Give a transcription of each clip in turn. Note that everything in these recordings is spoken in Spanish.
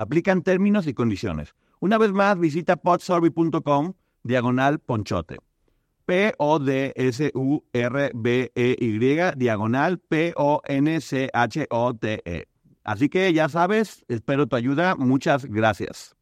Aplican términos y condiciones. Una vez más, visita podsurvey.com diagonal ponchote. P-O-D-S-U-R-B-E-Y diagonal P-O-N-C-H-O-T-E. Así que ya sabes, espero tu ayuda. Muchas gracias.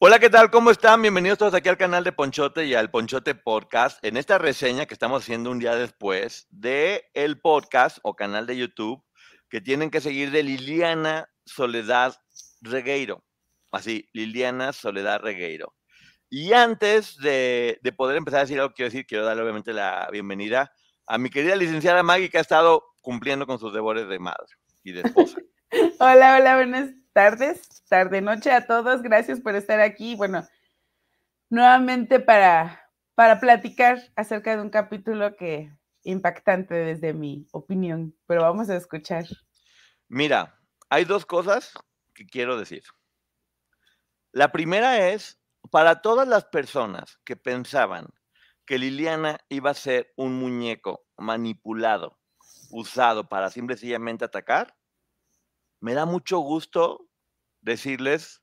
Hola, ¿qué tal? ¿Cómo están? Bienvenidos todos aquí al canal de Ponchote y al Ponchote Podcast. En esta reseña que estamos haciendo un día después de el podcast o canal de YouTube que tienen que seguir de Liliana Soledad Regueiro. Así, Liliana Soledad Regueiro. Y antes de, poder empezar a decir algo quiero decir, quiero darle obviamente la bienvenida a mi querida licenciada Maggie, que ha estado cumpliendo con sus deberes de madre y de esposa. hola, hola, buenas tardes, tarde, noche a todos. Gracias por estar aquí. Bueno, nuevamente para, para platicar acerca de un capítulo que impactante desde mi opinión, pero vamos a escuchar. Mira, hay dos cosas que quiero decir. La primera es, para todas las personas que pensaban que Liliana iba a ser un muñeco manipulado, usado para simple y sencillamente atacar, me da mucho gusto decirles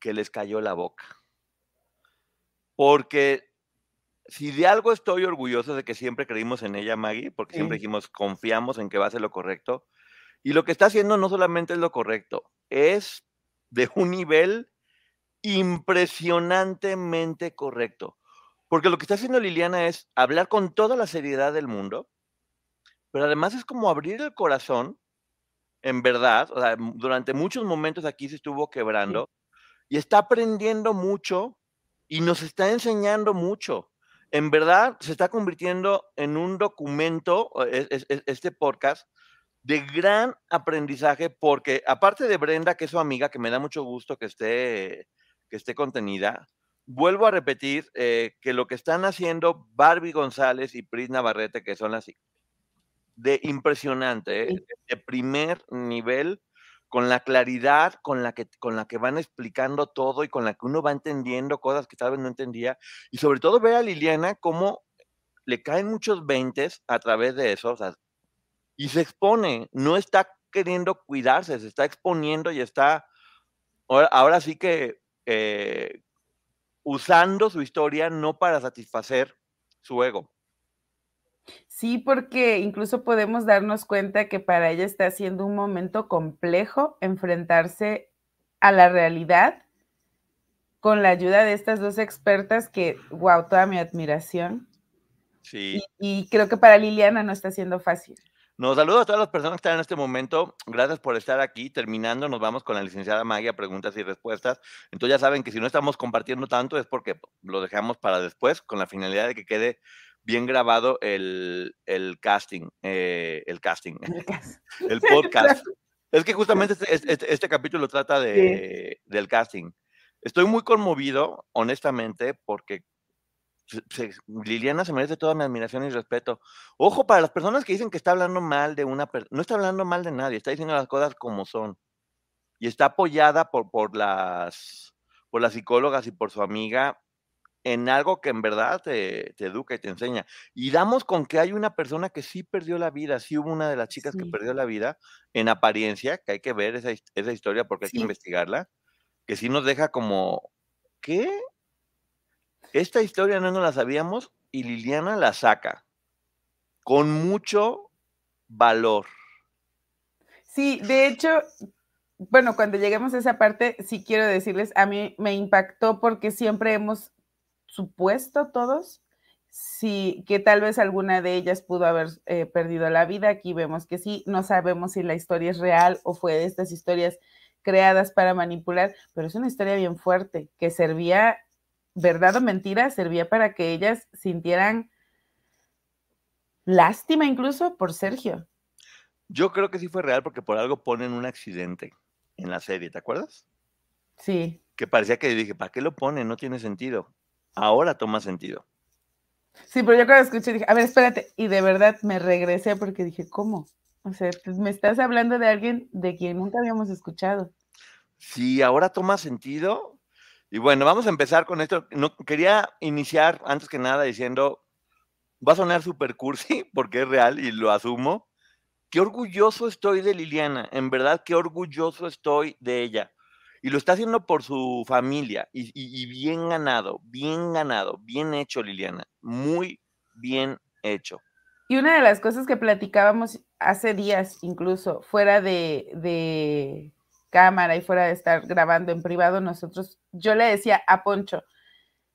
que les cayó la boca. Porque si de algo estoy orgulloso de que siempre creímos en ella, Maggie, porque siempre dijimos, confiamos en que va a ser lo correcto. Y lo que está haciendo no solamente es lo correcto, es de un nivel impresionantemente correcto. Porque lo que está haciendo Liliana es hablar con toda la seriedad del mundo, pero además es como abrir el corazón, en verdad, o sea, durante muchos momentos aquí se estuvo quebrando y está aprendiendo mucho y nos está enseñando mucho en verdad se está convirtiendo en un documento, este podcast, de gran aprendizaje, porque aparte de Brenda, que es su amiga, que me da mucho gusto que esté, que esté contenida, vuelvo a repetir eh, que lo que están haciendo Barbie González y Pris Navarrete, que son las de impresionante, eh, de primer nivel, con la claridad con la, que, con la que van explicando todo y con la que uno va entendiendo cosas que tal vez no entendía. Y sobre todo ver a Liliana cómo le caen muchos veintes a través de eso. y se expone, no está queriendo cuidarse, se está exponiendo y está, ahora, sí que eh, usando su historia no para satisfacer su ego. Sí, porque incluso podemos darnos cuenta que para ella está siendo un momento complejo enfrentarse a la realidad con la ayuda de estas dos expertas que, wow, toda mi admiración. Sí. Y, creo que para Liliana no está siendo fácil. Nos saludo a todas las personas que están en este momento. Gracias por estar aquí. Terminando, nos vamos con la licenciada Magia, preguntas y respuestas. Entonces ya saben que si no estamos compartiendo tanto es porque lo dejamos para después, con la finalidad de que quede bien grabado el, casting, eh, el casting, el podcast. es que justamente este, este, este, capítulo trata de, del casting. Estoy muy conmovido, honestamente, porque Liliana se merece toda mi admiración y respeto. Ojo, para las personas que dicen que está hablando mal de una persona, no está hablando mal de nadie, está diciendo las cosas como son. Y está apoyada por, por, las, por las psicólogas y por su amiga en algo que en verdad te, educa y te enseña. Y damos con que hay una persona que sí perdió la vida, sí hubo una de las chicas que perdió la vida en apariencia, que hay que ver esa, historia porque hay que investigarla, que sí nos deja como, ¿qué? Esta historia no nos la sabíamos y Liliana la saca con mucho valor. Sí, de hecho, bueno, cuando lleguemos a esa parte, sí quiero decirles, a mí me impactó porque siempre hemos supuesto todos, sí, que tal vez alguna de ellas pudo haber eh, perdido la vida. Aquí vemos que sí, no sabemos si la historia es real o fue de estas historias creadas para manipular, pero es una historia bien fuerte que servía, verdad o mentira, servía para que ellas sintieran lástima incluso por Sergio. Yo creo que sí fue real porque por algo ponen un accidente en la serie, ¿te acuerdas? Sí. Que parecía que dije, ¿para qué lo ponen? No tiene sentido. Ahora toma sentido. Sí, pero yo cuando escuché dije, a ver, espérate, y de verdad me regresé porque dije, ¿cómo? O sea, pues, me estás hablando de alguien de quien nunca habíamos escuchado. Sí, ahora toma sentido. Y bueno, vamos a empezar con esto. No, quería iniciar antes que nada diciendo, va a sonar super cursi porque es real y lo asumo. Qué orgulloso estoy de Liliana, en verdad, qué orgulloso estoy de ella. Y lo está haciendo por su familia y, bien ganado, bien ganado, bien hecho, Liliana, muy bien hecho. Y una de las cosas que platicábamos hace días, incluso fuera de, de, cámara y fuera de estar grabando en privado, nosotros, yo le decía a Poncho,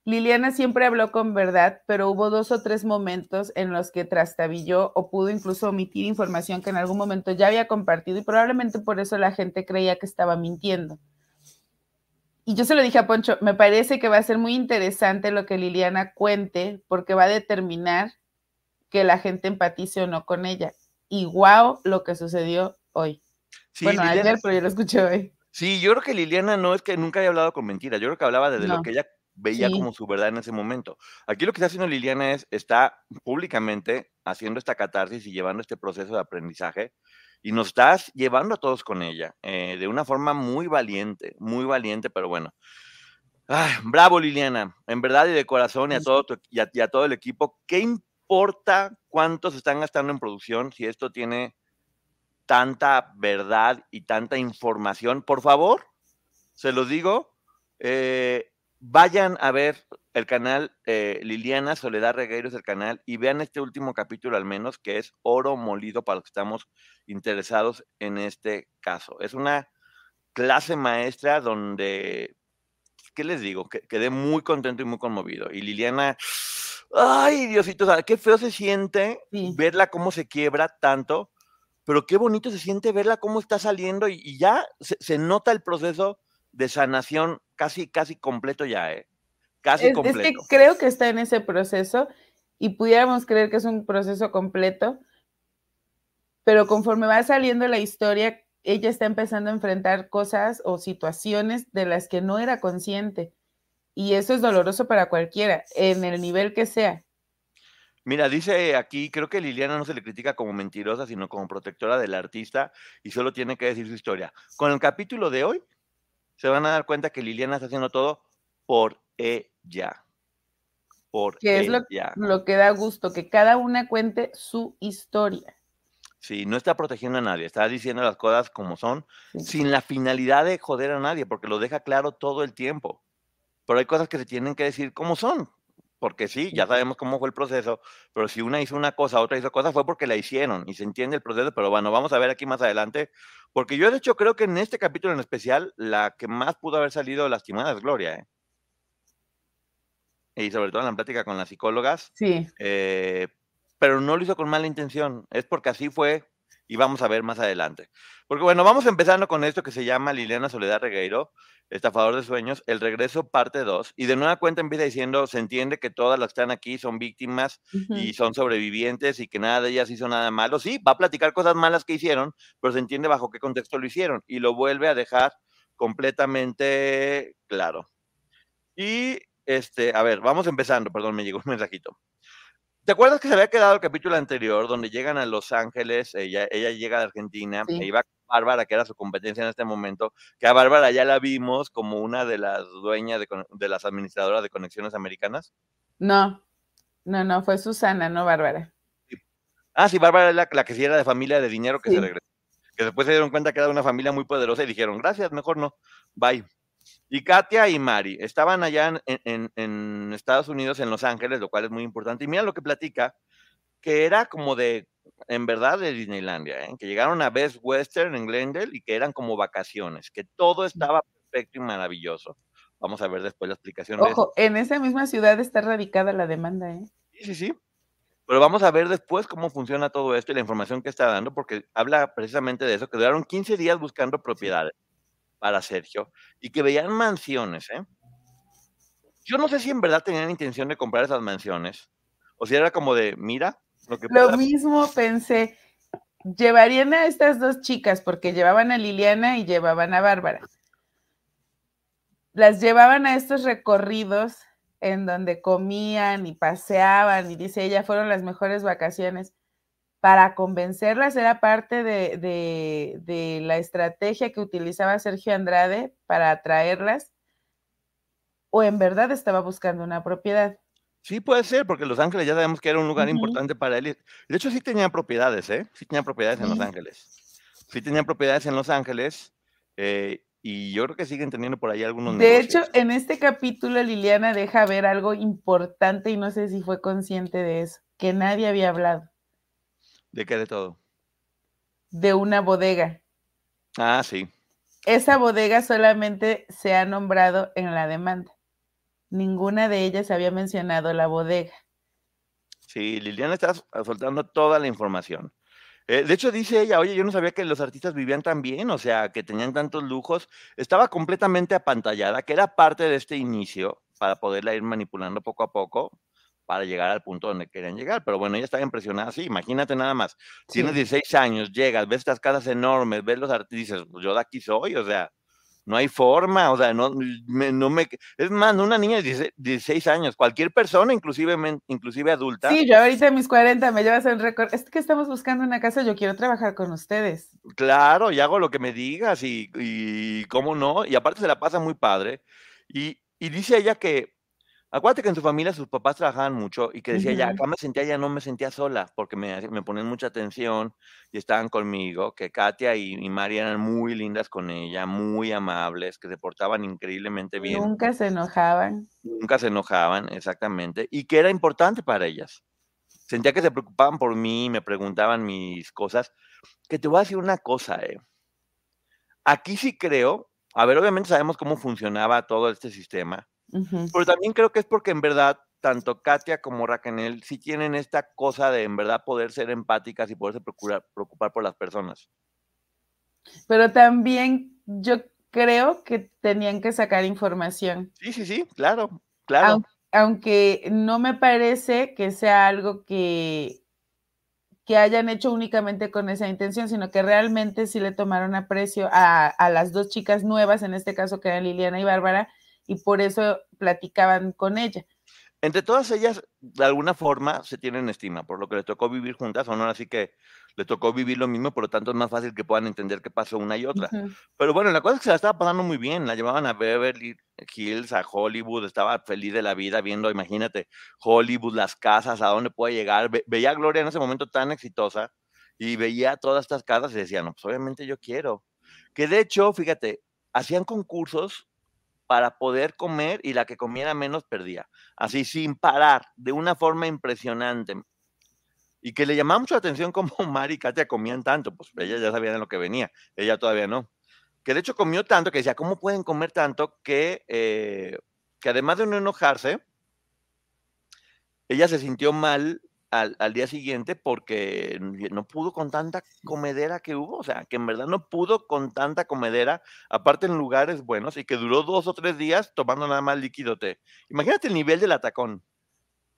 Liliana siempre habló con verdad, pero hubo dos o tres momentos en los que trastabilló o pudo incluso omitir información que en algún momento ya había compartido y probablemente por eso la gente creía que estaba mintiendo. Y yo se lo dije a Poncho, me parece que va a ser muy interesante lo que Liliana cuente porque va a determinar que la gente empatice o no con ella. Y wow, lo que sucedió hoy. bueno, ayer, pero yo lo escuché hoy. Sí, yo creo que Liliana no es que nunca haya hablado con mentiras, yo creo que hablaba desde lo que ella veía como su verdad en ese momento. Aquí lo que está haciendo Liliana es, está públicamente haciendo esta catarsis y llevando este proceso de aprendizaje y nos estás llevando a todos con ella eh, de una forma muy valiente, muy valiente, pero bueno. bravo Liliana, en verdad y de corazón y a, todo y, a, todo el equipo, ¿qué importa cuántos están gastando en producción si esto tiene tanta verdad y tanta información? Por favor, se los digo, eh, vayan a ver el canal eh, Liliana Soledad Regueiros, el canal, y vean este último capítulo al menos, que es oro molido para los que estamos interesados en este caso. Es una clase maestra donde, ¿qué les digo? quedé muy contento y muy conmovido. Y Liliana, ay Diosito, qué feo se siente verla cómo se quiebra tanto, pero qué bonito se siente verla cómo está saliendo y, ya se nota el proceso de sanación casi, casi completo ya, ¿eh? Casi completo. Es que creo que está en ese proceso y pudiéramos creer que es un proceso completo, pero conforme va saliendo la historia, ella está empezando a enfrentar cosas o situaciones de las que no era consciente. Y eso es doloroso para cualquiera, en el nivel que sea. Mira, dice aquí, creo que Liliana no se le critica como mentirosa, sino como protectora del artista y solo tiene que decir su historia. Con el capítulo de hoy, se van a dar cuenta que Liliana está haciendo todo por ella. Por que es lo, lo, que da gusto, que cada una cuente su historia. Sí, no está protegiendo a nadie, está diciendo las cosas como son, sin la finalidad de joder a nadie, porque lo deja claro todo el tiempo. Pero hay cosas que se tienen que decir como son, porque sí, ya sabemos cómo fue el proceso, pero si una hizo una cosa, otra hizo cosa, fue porque la hicieron y se entiende el proceso, pero bueno, vamos a ver aquí más adelante, porque yo de hecho creo que en este capítulo en especial, la que más pudo haber salido lastimada es Gloria, ¿eh? Y sobre todo en la plática con las psicólogas. Sí. Eh, pero no lo hizo con mala intención, es porque así fue y vamos a ver más adelante. Porque bueno, vamos empezando con esto que se llama Liliana Soledad Regueiro, estafador de sueños, el regreso parte 2, y de nueva cuenta empieza diciendo, se entiende que todas las que están aquí son víctimas y son sobrevivientes y que nada de ellas hizo nada malo. Sí, va a platicar cosas malas que hicieron, pero se entiende bajo qué contexto lo hicieron y lo vuelve a dejar completamente claro. Y este, a ver, vamos empezando, perdón, me llegó un mensajito. ¿Te acuerdas que se había quedado el capítulo anterior donde llegan a Los Ángeles, ella, ella llega de Argentina, e iba con Bárbara, que era su competencia en este momento, que a Bárbara ya la vimos como una de las dueñas de, las administradoras de conexiones americanas? No, no, no, fue Susana, no Bárbara. Ah, sí, Bárbara es la, que sí era de familia de dinero que se regresó. Que después se dieron cuenta que era una familia muy poderosa y dijeron, gracias, mejor no, bye. Y Katia y Mari estaban allá en, Estados Unidos, en Los Ángeles, lo cual es muy importante. Y mira lo que platica, que era como de, en verdad, de Disneylandia, ¿eh? que llegaron a Best Western en Glendale y que eran como vacaciones, que todo estaba perfecto y maravilloso. Vamos a ver después la explicación. Ojo, en esa misma ciudad está radicada la demanda, ¿eh? Sí, sí, sí. Pero vamos a ver después cómo funciona todo esto y la información que está dando, porque habla precisamente de eso, que duraron 15 días buscando propiedades para Sergio y que veían mansiones, ¿eh? Yo no sé si en verdad tenían intención de comprar esas mansiones o si era como de, mira, lo que... Lo mismo pensé. llevarían a estas dos chicas, porque llevaban a Liliana y llevaban a Bárbara. Las llevaban a estos recorridos en donde comían y paseaban, y dice ella, fueron las mejores vacaciones. Para convencerlas era parte de, de la estrategia que utilizaba Sergio Andrade para atraerlas, o en verdad estaba buscando una propiedad. Sí, puede ser, porque Los Ángeles ya sabemos que era un lugar importante para él. De hecho, sí tenía propiedades, ¿eh? Sí tenía propiedades en Los Ángeles. Sí tenía propiedades en Los Ángeles. Eh, y yo creo que siguen teniendo por ahí algunos De hecho, en este capítulo Liliana deja ver algo importante y no sé si fue consciente de eso, que nadie había hablado. ¿De qué de todo? De una bodega. Ah, sí. Esa bodega solamente se ha nombrado en la demanda. Ninguna de ellas había mencionado la bodega. Sí, Liliana está soltando toda la información. Eh, de hecho, dice ella, oye, yo no sabía que los artistas vivían tan bien, o sea, que tenían tantos lujos. Estaba completamente apantallada, que era parte de este inicio para poderla ir manipulando poco a poco para llegar al punto donde querían llegar. Pero bueno, ella estaba impresionada, sí, imagínate nnada más. Tienes 16 años, llegas, ves estas casas enormes, ves los artistas, pues yo de aquí soy, o sea, no hay forma, o sea, no me, no me es más, una niña de 16 años, cualquier persona, inclusive, inclusive adulta. Sí, yo ahorita a mis 40 me llevas el récord, es que estamos buscando una casa, yo quiero trabajar con ustedes. Claro, y hago lo que me digas y, y cómo no, y aparte se la pasa muy padre. Y, y dice ella que Acuérdate que en su familia sus papás trabajaban mucho y que decía, ya acá me sentía, ya no me sentía sola, porque me, me ponían mucha atención y estaban conmigo, que Katia y, y María eran muy lindas con ella, muy amables, que se portaban increíblemente bien. Nunca se enojaban. Nunca se enojaban, exactamente, y que era importante para ellas. Sentía que se preocupaban por mí, me preguntaban mis cosas. Que te voy a decir una cosa, eh. Aquí sí creo, a ver, obviamente sabemos cómo funcionaba todo este sistema, pero también creo que es porque en verdad tanto Katia como Raquel sí tienen esta cosa de en verdad poder ser empáticas y poderse procurar, preocupar por las personas. Pero también yo creo que tenían que sacar información. Sí, sí, sí, claro, claro. Aunque, no me parece que sea algo que, que hayan hecho únicamente con esa intención, sino que realmente sí le tomaron aprecio a, a las dos chicas nuevas, en este caso que eran Liliana y Bárbara, y por eso platicaban con ella. Entre todas ellas, de alguna forma, se tienen estima, por lo que les tocó vivir juntas, o no, así que le tocó vivir lo mismo, por lo tanto es más fácil que puedan entender qué pasó una y otra. Pero bueno, la cosa es que se la estaba pasando muy bien, la llevaban a Beverly Hills, a Hollywood, estaba feliz de la vida viendo, imagínate, Hollywood, las casas, a dónde puede llegar. veía a Gloria en ese momento tan exitosa y veía todas estas casas y decía, no, pues obviamente yo quiero. Que de hecho, fíjate, hacían concursos para poder comer y la que comiera menos perdía. Así sin parar, de una forma impresionante. Y que le llamaba mucho la atención cómo Mari y Katia comían tanto, pues ella ya sabía de lo que venía, ella todavía no. Que de hecho comió tanto que decía, ¿cómo pueden comer tanto? Que, eh, que además de no enojarse, ella se sintió mal al, día siguiente porque no pudo con tanta comedera que hubo, o sea, que en verdad no pudo con tanta comedera, aparte en lugares buenos, y que duró dos o tres días tomando nada más líquido té. Imagínate el nivel del atacón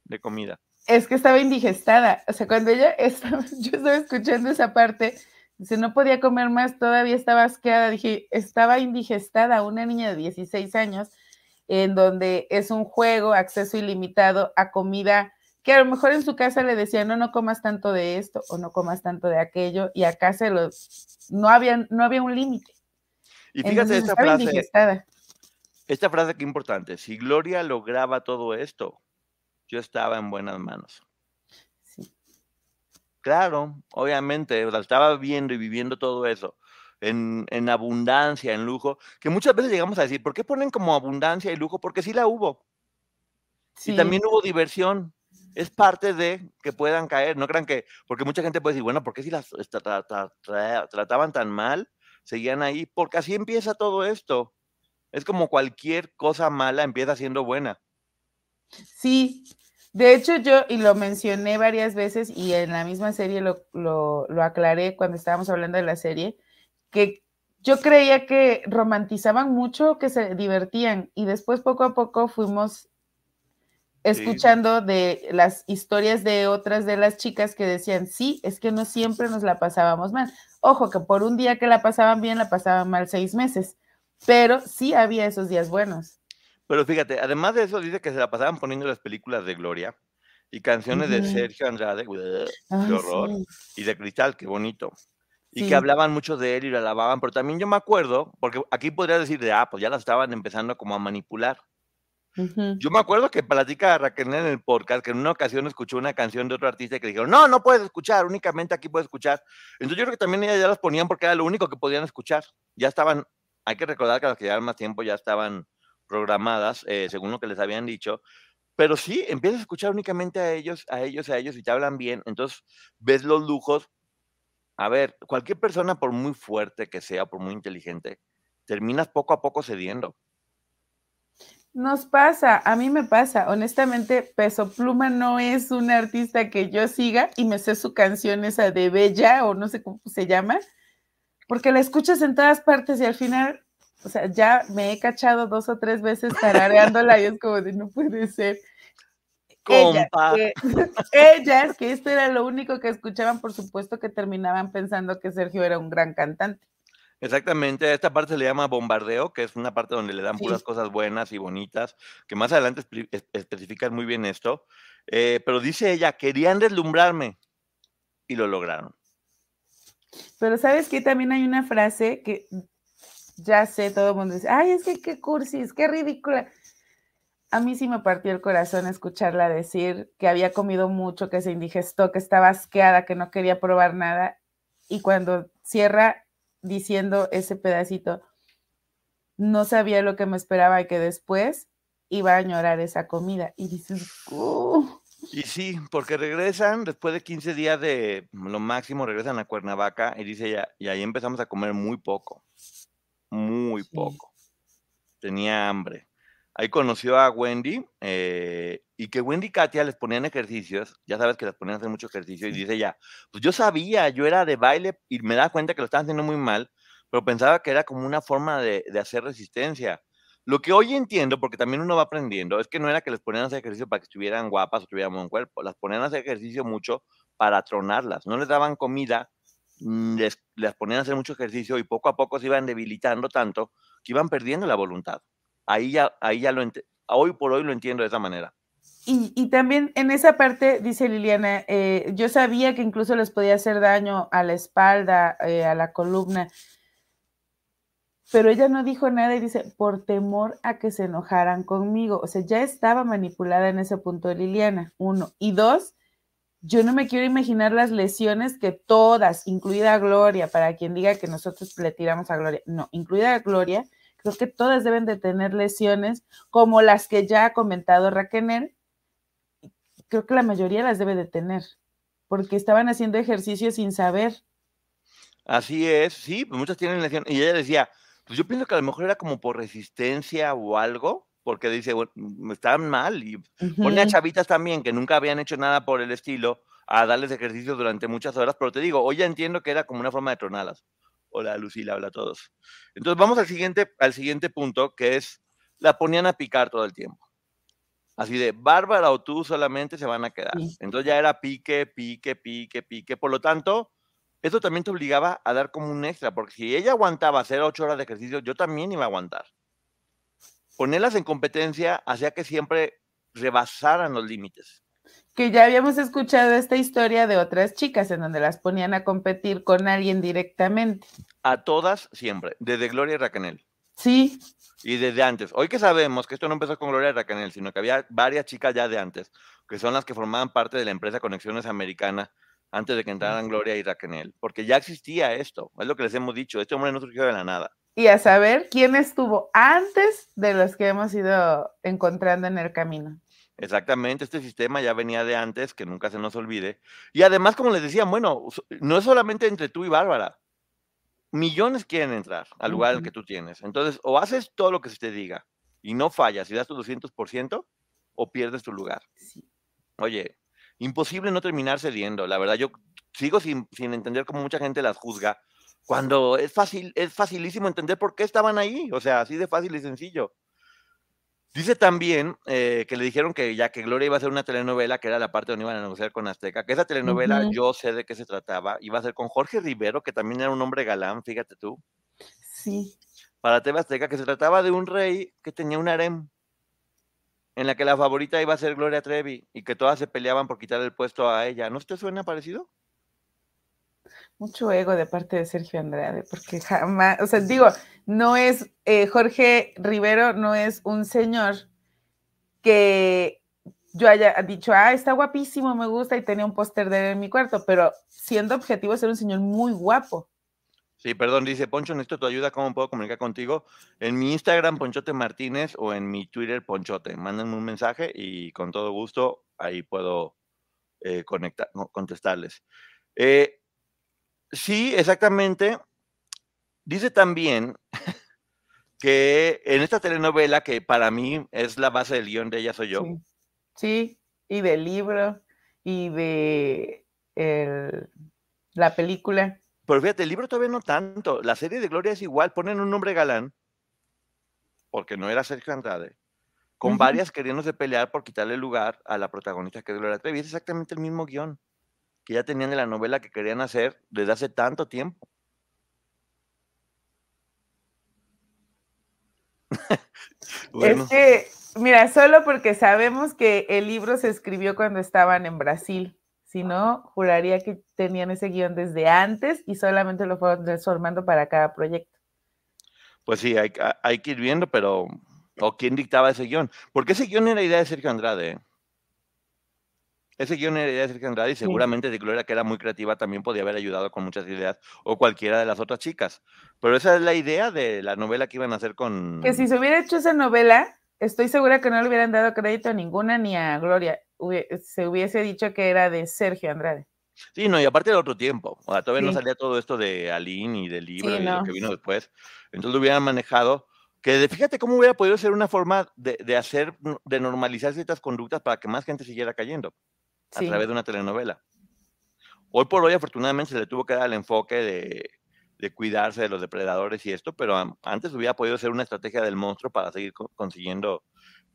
de comida. Es que estaba indigestada, o sea, cuando ella estaba, yo estaba escuchando esa parte, dice, no podía comer más, todavía estaba asqueada, dije, estaba indigestada, una niña de 16 años, en donde es un juego, acceso ilimitado a comida que a lo mejor en su casa le decían, no, no comas tanto de esto o no comas tanto de aquello, y acá se los, no había, no había un límite. Y fíjate esta frase, esta frase que importante, si Gloria lograba todo esto, yo estaba en buenas manos. Sí. Claro, obviamente, estaba viendo y viviendo todo eso. En, en, abundancia, en lujo, que muchas veces llegamos a decir, ¿por qué ponen como abundancia y lujo? Porque sí la hubo. Sí. Y también hubo diversión, es parte de que puedan caer. No crean que, porque mucha gente puede decir, bueno, ¿por qué si las trataban tan mal, seguían ahí? Porque así empieza todo esto. Es como cualquier cosa mala empieza siendo buena. Sí, de hecho yo, y lo mencioné varias veces y en la misma serie lo, lo, lo aclaré cuando estábamos hablando de la serie, que yo creía que romantizaban mucho, que se divertían y después poco a poco fuimos escuchando de las historias de otras de las chicas que decían, sí, es que no siempre nos la pasábamos mal. Ojo, que por un día que la pasaban bien, la pasaban mal seis meses, pero sí había esos días buenos. Pero fíjate, además de eso, dice que se la pasaban poniendo las películas de Gloria y canciones de Sergio Andrade, qué horror, y de Cristal, qué bonito. Y que hablaban mucho de él y lo alababan, pero también yo me acuerdo, porque aquí podría decir de, ah, pues ya la estaban empezando como a manipular. Yo me acuerdo que platica Raquel en el podcast que en una ocasión escuchó una canción de otro artista que dijeron, no, no puedes escuchar, únicamente aquí puedes escuchar. Entonces yo creo que también ellas ya las ponían porque era lo único que podían escuchar. Ya estaban, hay que recordar que las que llevan más tiempo ya estaban programadas, eh, según lo que les habían dicho. Pero sí, empiezas a escuchar únicamente a ellos, a ellos, a ellos y te hablan bien. Entonces ves los lujos. A ver, cualquier persona, por muy fuerte que sea, por muy inteligente, terminas poco a poco cediendo. Nos pasa, a mí me pasa. Honestamente, Peso Pluma no es un artista que yo siga y me sé su canción esa de Bella o no sé cómo se llama, porque la escuchas en todas partes y al final, o sea, ya me he cachado dos o tres veces tarareándola y es como de no puede ser. Ellas que, ellas, que esto era lo único que escuchaban, por supuesto que terminaban pensando que Sergio era un gran cantante. Exactamente, esta parte se le llama bombardeo, que es una parte donde le dan puras cosas buenas y bonitas, que más adelante especifican muy bien esto. Eh, pero dice ella, querían deslumbrarme y lo lograron. Pero sabes que también hay una frase que ya sé, todo el mundo dice, ay, es que qué cursis, qué ridícula. A mí sí me partió el corazón escucharla decir que había comido mucho, que se indigestó, que estaba asqueada, que no quería probar nada. Y cuando cierra diciendo ese pedacito, no sabía lo que me esperaba y que después iba a añorar esa comida. Y dices, Y sí, porque regresan después de 15 días de lo máximo, regresan a Cuernavaca y dice ella, y ahí empezamos a comer muy poco, muy poco. Tenía hambre. Ahí conoció a Wendy eh, y que Wendy y Katia les ponían ejercicios, ya sabes que les ponían a hacer mucho ejercicio y dice ella, pues yo sabía, yo era de baile y me da cuenta que lo estaban haciendo muy mal, pero pensaba que era como una forma de, hacer resistencia. Lo que hoy entiendo, porque también uno va aprendiendo, es que no era que les ponían a hacer ejercicio para que estuvieran guapas o tuvieran buen cuerpo, las ponían a hacer ejercicio mucho para tronarlas, no les daban comida, mm, les, les ponían a hacer mucho ejercicio y poco a poco se iban debilitando tanto que iban perdiendo la voluntad ahí ya, ahí ya lo hoy por hoy lo entiendo de esa manera. Y, también en esa parte, dice Liliana, eh, yo sabía que incluso les podía hacer daño a la espalda, eh, a la columna, pero ella no dijo nada y dice, por temor a que se enojaran conmigo. O sea, ya estaba manipulada en ese punto Liliana, uno. Y dos, yo no me quiero imaginar las lesiones que todas, incluida Gloria, para quien diga que nosotros le tiramos a Gloria, no, incluida Gloria, Creo que todas deben de tener lesiones como las que ya ha comentado Raquel. Creo que la mayoría las debe de tener, porque estaban haciendo ejercicio sin saber. Así es, sí, pues muchas tienen lesiones. Y ella decía, pues yo pienso que a lo mejor era como por resistencia o algo, porque dice, bueno, estaban mal. Y pone a chavitas también que nunca habían hecho nada por el estilo a darles ejercicio durante muchas horas, pero te digo, hoy ya entiendo que era como una forma de tronarlas. Hola Lucila, hola a todos. Entonces vamos al siguiente, al siguiente punto, que es la ponían a picar todo el tiempo. Así de Bárbara o tú solamente se van a quedar. Entonces ya era pique, pique, pique, pique. Por lo tanto, eso también te obligaba a dar como un extra, porque si ella aguantaba hacer ocho horas de ejercicio, yo también iba a aguantar. Ponerlas en competencia hacía que siempre rebasaran los límites que ya habíamos escuchado esta historia de otras chicas en donde las ponían a competir con alguien directamente. A todas siempre, desde Gloria y Racanel. Sí. Y desde antes. Hoy que sabemos que esto no empezó con Gloria y Racanel, sino que había varias chicas ya de antes, que son las que formaban parte de la empresa Conexiones Americana antes de que entraran Gloria y Racanel, porque ya existía esto, es lo que les hemos dicho, este hombre no surgió de la nada. Y a saber quién estuvo antes de los que hemos ido encontrando en el camino. Exactamente, este sistema ya venía de antes, que nunca se nos olvide. Y además, como les decía, bueno, no es solamente entre tú y Bárbara. Millones quieren entrar al lugar al que tú tienes. Entonces, o haces todo lo que se te diga y no fallas y das tu 200%, o pierdes tu lugar. Oye, imposible no terminar cediendo. La verdad, yo sigo sin, sin entender cómo mucha gente las juzga, cuando es fácil, es facilísimo entender por qué estaban ahí. O sea, así de fácil y sencillo. Dice también eh, que le dijeron que ya que Gloria iba a hacer una telenovela, que era la parte donde iban a negociar con Azteca, que esa telenovela yo sé de qué se trataba, iba a ser con Jorge Rivero, que también era un hombre galán, fíjate tú, Sí. para TV Azteca, que se trataba de un rey que tenía un harem, en la que la favorita iba a ser Gloria Trevi, y que todas se peleaban por quitar el puesto a ella. ¿No te suena parecido? Mucho ego de parte de Sergio Andrade, porque jamás, o sea, digo, no es, eh, Jorge Rivero no es un señor que yo haya dicho, ah, está guapísimo, me gusta y tenía un póster de él en mi cuarto, pero siendo objetivo, es un señor muy guapo. Sí, perdón, dice Poncho, necesito tu ayuda, ¿cómo puedo comunicar contigo? En mi Instagram, Ponchote Martínez, o en mi Twitter, Ponchote. Mándenme un mensaje y con todo gusto ahí puedo eh, conectar, contestarles. Eh, sí, exactamente. Dice también que en esta telenovela, que para mí es la base del guion de Ella Soy Yo, Sí, sí, y del libro, y de el- la película. pero fíjate, el libro todavía no tanto. La serie de Gloria es igual, ponen un nombre galán, porque no era Sergio Andrade, con varias queriéndose pelear por quitarle lugar a la protagonista que es Gloria Trevi. Es exactamente el mismo guion que ya tenían de la novela que querían hacer desde hace tanto tiempo. Bueno, Es que, mira, solo porque sabemos que el libro se escribió cuando estaban en Brasil. Si no, juraría que tenían ese guion desde antes y solamente lo fueron transformando para cada proyecto. pues sí, hay, hay que ir viendo, pero. ¿O quién dictaba ese guion? Porque ese guion era idea de Sergio Andrade. Ese guion era idea de Sergio Andrade y seguramente de Gloria, que era muy creativa, también podía haber ayudado con muchas ideas, o cualquiera de las otras chicas. Pero esa es la idea de la novela que iban a hacer con. Que si se hubiera hecho esa novela, estoy segura que no le hubieran dado crédito a ninguna ni a Gloria. Se hubiese dicho que era de Sergio Andrade. Sí, no, y aparte de otro tiempo. O sea, todavía no Sí. salía todo esto de Aline y del libro Sí, y lo no. que vino después. Entonces lo hubieran manejado. Que de- fíjate cómo hubiera podido ser una forma de, de hacer, de normalizar ciertas conductas para que más gente siguiera cayendo a Sí. través de una telenovela. Hoy por hoy, afortunadamente, se le tuvo que dar el enfoque de, de cuidarse de los depredadores y esto, pero antes hubiera podido ser una estrategia del monstruo para seguir co- consiguiendo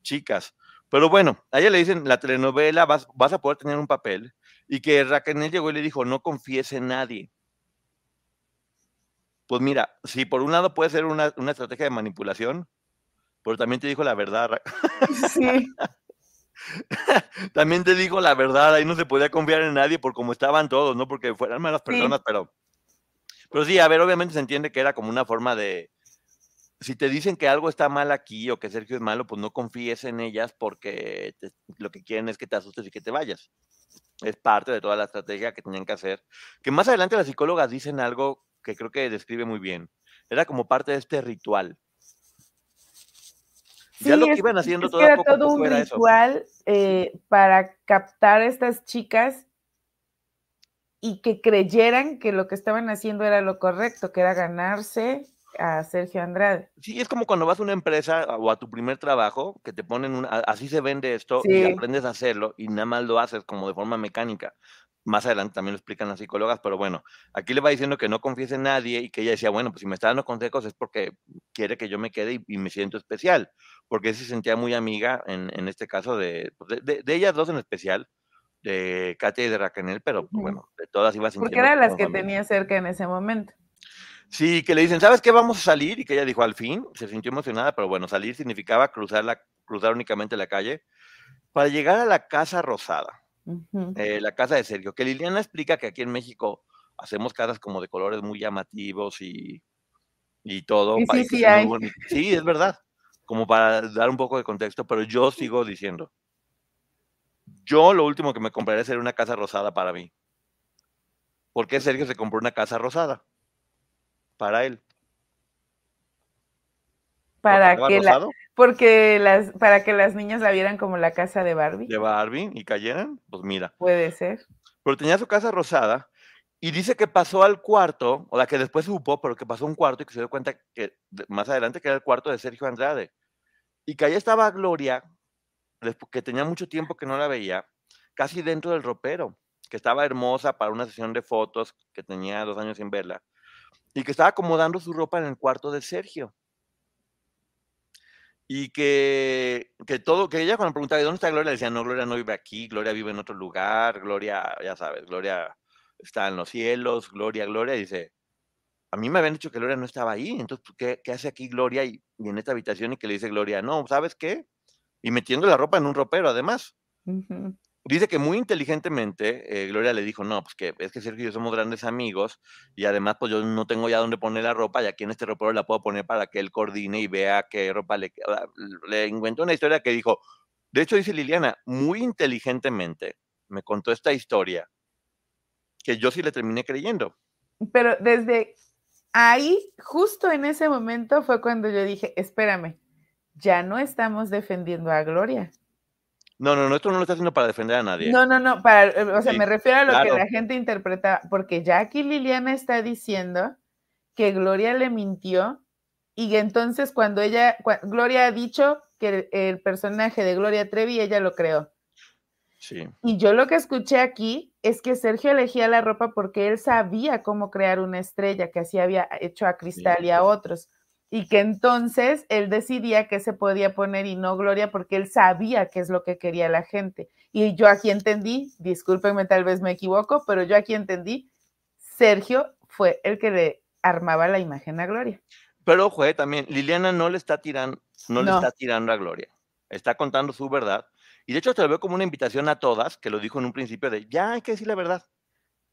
chicas. Pero bueno, a ella le dicen, la telenovela vas, vas a poder tener un papel, y que Raquel llegó y le dijo, no confíes en nadie. Pues mira, si por un lado puede ser una, una estrategia de manipulación, pero también te dijo la verdad. Sí. también te dijo la verdad, ahí no se podía confiar en nadie por cómo estaban todos, no porque fueran malas Sí. personas, pero, pero sí, a ver, obviamente se entiende que era como una forma de, si te dicen que algo está mal aquí o que Sergio es malo, pues no confíes en ellas porque te- lo que quieren es que te asustes y que te vayas. Es parte de toda la estrategia que tenían que hacer. Que más adelante las psicólogas dicen algo que creo que describe muy bien. Era como parte de este ritual. Ya Sí, lo que iban haciendo es todo que era a todo un ritual eh, para captar a estas chicas y que creyeran que lo que estaban haciendo era lo correcto, que era ganarse a Sergio Andrade. Sí, es como cuando vas a una empresa a- o a tu primer trabajo, que te ponen un, así se vende esto y aprendes a hacerlo y nada más lo haces como de forma mecánica. Más adelante también lo explican las psicólogas, pero bueno, aquí le va diciendo que no confíes en nadie y que ella decía, bueno, pues si me está dando consejos es porque quiere que yo me quede y, y me siento especial, porque se sentía muy amiga en, en este caso de, pues, de, de- de ellas dos en especial, de Katia y de Raquel, pero pues, bueno, de todas iba sintiendo. Porque eran las que tenía cerca en ese momento. Sí, que le dicen, ¿sabes qué? Vamos a salir. Y que ella dijo, al fin, se sintió emocionada, pero bueno, salir significaba cruzar, la, cruzar únicamente la calle para llegar a la Casa Rosada, Eh, la casa de Sergio, que Liliana explica que aquí en México hacemos casas como de colores muy llamativos y, y todo. Y sí, sí hay. Sí, es verdad, como para dar un poco de contexto, pero yo sigo diciendo, yo lo último que me compraré sería una casa rosada para mí. ¿Por qué Sergio se compró una casa rosada? Para él. Para ¿Estaba que la, porque las, para que las niñas la vieran como la casa de Barbie. de Barbie y cayeran, pues mira. Puede ser. Pero tenía su casa rosada y dice que pasó al cuarto, o la que después supo, pero que pasó a un cuarto y que se dio cuenta que más adelante que era el cuarto de Sergio Andrade. Y que allá estaba Gloria, que tenía mucho tiempo que no la veía, casi dentro del ropero, que estaba hermosa para una sesión de fotos, que tenía dos años sin verla, y que estaba acomodando su ropa en el cuarto de Sergio. Y que, que todo, que ella cuando preguntaba, ¿dónde está Gloria? Le decía, no, Gloria no vive aquí, Gloria vive en otro lugar, Gloria, ya sabes, Gloria está en los cielos, Gloria, Gloria, dice, a mí me habían dicho que Gloria no estaba ahí, entonces, ¿qué, qué hace aquí Gloria y, en esta habitación? Y que le dice Gloria, no, ¿sabes qué? Y metiendo la ropa en un ropero, además. Dice que muy inteligentemente eh, Gloria le dijo, no, pues que es que Sergio y yo somos grandes amigos y además pues yo no tengo ya dónde poner la ropa y aquí en este ropero la puedo poner para que él coordine y vea qué ropa le queda. Le inventó una historia que dijo, de hecho dice Liliana, muy inteligentemente me contó esta historia que yo sí le terminé creyendo. Pero desde ahí, justo en ese momento fue cuando yo dije, espérame, ya no estamos defendiendo a Gloria. No, no, no, esto no lo está haciendo para defender a nadie. No, no, no, para, o sea, sí, me refiero a lo claro. que la gente interpreta, porque ya aquí Liliana está diciendo que Gloria le mintió y entonces cuando ella, cuando Gloria ha dicho que el, el, personaje de Gloria Trevi, ella lo creó. Sí. Y yo lo que escuché aquí es que Sergio elegía la ropa porque él sabía cómo crear una estrella, que así había hecho a Cristal sí. y a otros y que entonces él decidía qué se podía poner y no Gloria porque él sabía qué es lo que quería la gente. Y yo aquí entendí, discúlpenme, tal vez me equivoco, pero yo aquí entendí, Sergio fue el que le armaba la imagen a Gloria. Pero ojo, eh, también Liliana no le está tirando, no, no, le está tirando a Gloria, está contando su verdad. Y de hecho te lo veo como una invitación a todas, que lo dijo en un principio de ya hay que decir la verdad.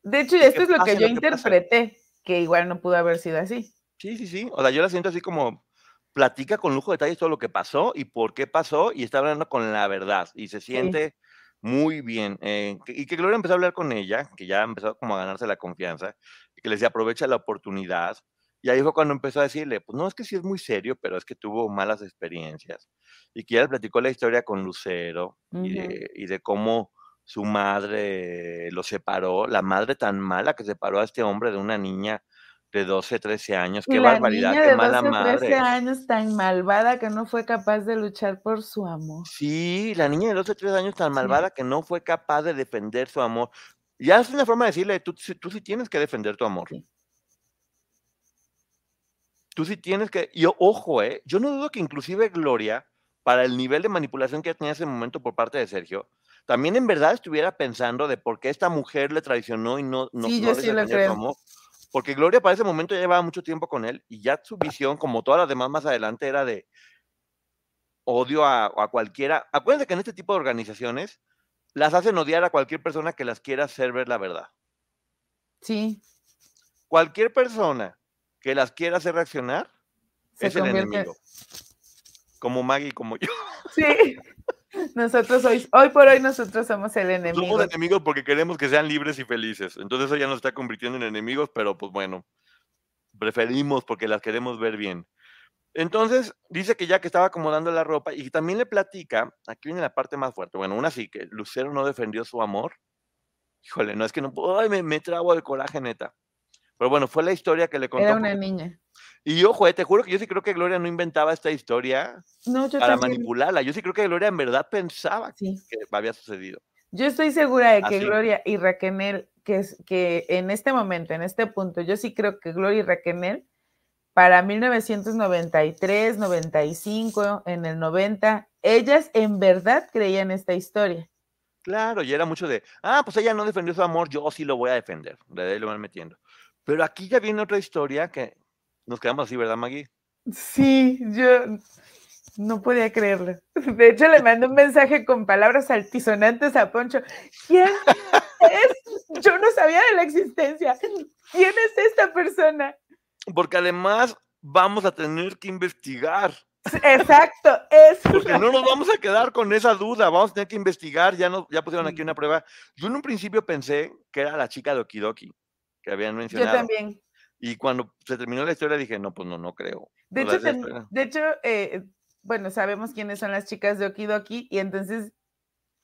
De hecho, esto es lo que yo lo interpreté, que igual no pudo haber sido así. Sí, sí, sí. O sea, yo la siento así como platica con lujo de detalles todo lo que pasó y por qué pasó y está hablando con la verdad y se siente sí. muy bien. Eh, y que Gloria empezó a hablar con ella, que ya empezó como a ganarse la confianza, y que le decía aprovecha la oportunidad. Y ahí fue cuando empezó a decirle, pues no, es que sí es muy serio, pero es que tuvo malas experiencias. Y que ella le platicó la historia con Lucero uh -huh. y, de, y de cómo su madre lo separó, la madre tan mala que separó a este hombre de una niña de 12, 13 años. Qué la barbaridad, niña qué de mala 12, madre. 13 años tan malvada que no fue capaz de luchar por su amor. Sí, la niña de 12, 13 años tan malvada sí. que no fue capaz de defender su amor. Ya es una forma de decirle, tú, tú sí tienes que defender tu amor. Sí. Tú sí tienes que... Y ojo, eh, yo no dudo que inclusive Gloria, para el nivel de manipulación que tenía en ese momento por parte de Sergio, también en verdad estuviera pensando de por qué esta mujer le traicionó y no, no, sí, no yo sí lo creo. amor. Porque Gloria para ese momento ya llevaba mucho tiempo con él y ya su visión, como todas las demás más adelante, era de odio a, a cualquiera. Acuérdense que en este tipo de organizaciones las hacen odiar a cualquier persona que las quiera hacer ver la verdad. Sí. Cualquier persona que las quiera hacer reaccionar Se es el enemigo. Como Maggie, como yo. Sí. Nosotros hoy, hoy por hoy nosotros somos el enemigo. Somos enemigos porque queremos que sean libres y felices. Entonces eso ya nos está convirtiendo en enemigos, pero pues bueno, preferimos porque las queremos ver bien. Entonces dice que ya que estaba acomodando la ropa y también le platica, aquí viene la parte más fuerte, bueno, una sí, que Lucero no defendió su amor. Híjole, no es que no puedo, ay, me, me trabo de coraje neta. Pero bueno, fue la historia que le contó. Era una niña. Y ojo, eh, te juro que yo sí creo que Gloria no inventaba esta historia No, yo para también. manipularla. Yo sí creo que Gloria en verdad pensaba Sí. que había sucedido. Yo estoy segura de que Así. Gloria y Raquel, que, que en este momento, en este punto, yo sí creo que Gloria y Raquel, para 1993, 95, en el 90, ellas en verdad creían esta historia. Claro, y era mucho de, ah, pues ella no defendió su amor, yo sí lo voy a defender. De ahí lo van metiendo. Pero aquí ya viene otra historia que nos quedamos así, ¿verdad, Maggie? Sí, yo no podía creerlo. De hecho, le mandé un mensaje con palabras altisonantes a Poncho. ¿Quién es? Yo no sabía de la existencia. ¿Quién es esta persona? Porque además vamos a tener que investigar. Exacto, es. Porque no nos vamos a quedar con esa duda, vamos a tener que investigar. Ya, nos, ya pusieron aquí una prueba. Yo en un principio pensé que era la chica de Okidoki, que habían Yo mencionado. también. Y cuando se terminó la historia dije, no, pues no, no creo. De hecho, esa ten- historia- de hecho eh, bueno, sabemos quiénes son las chicas de Okidoki y entonces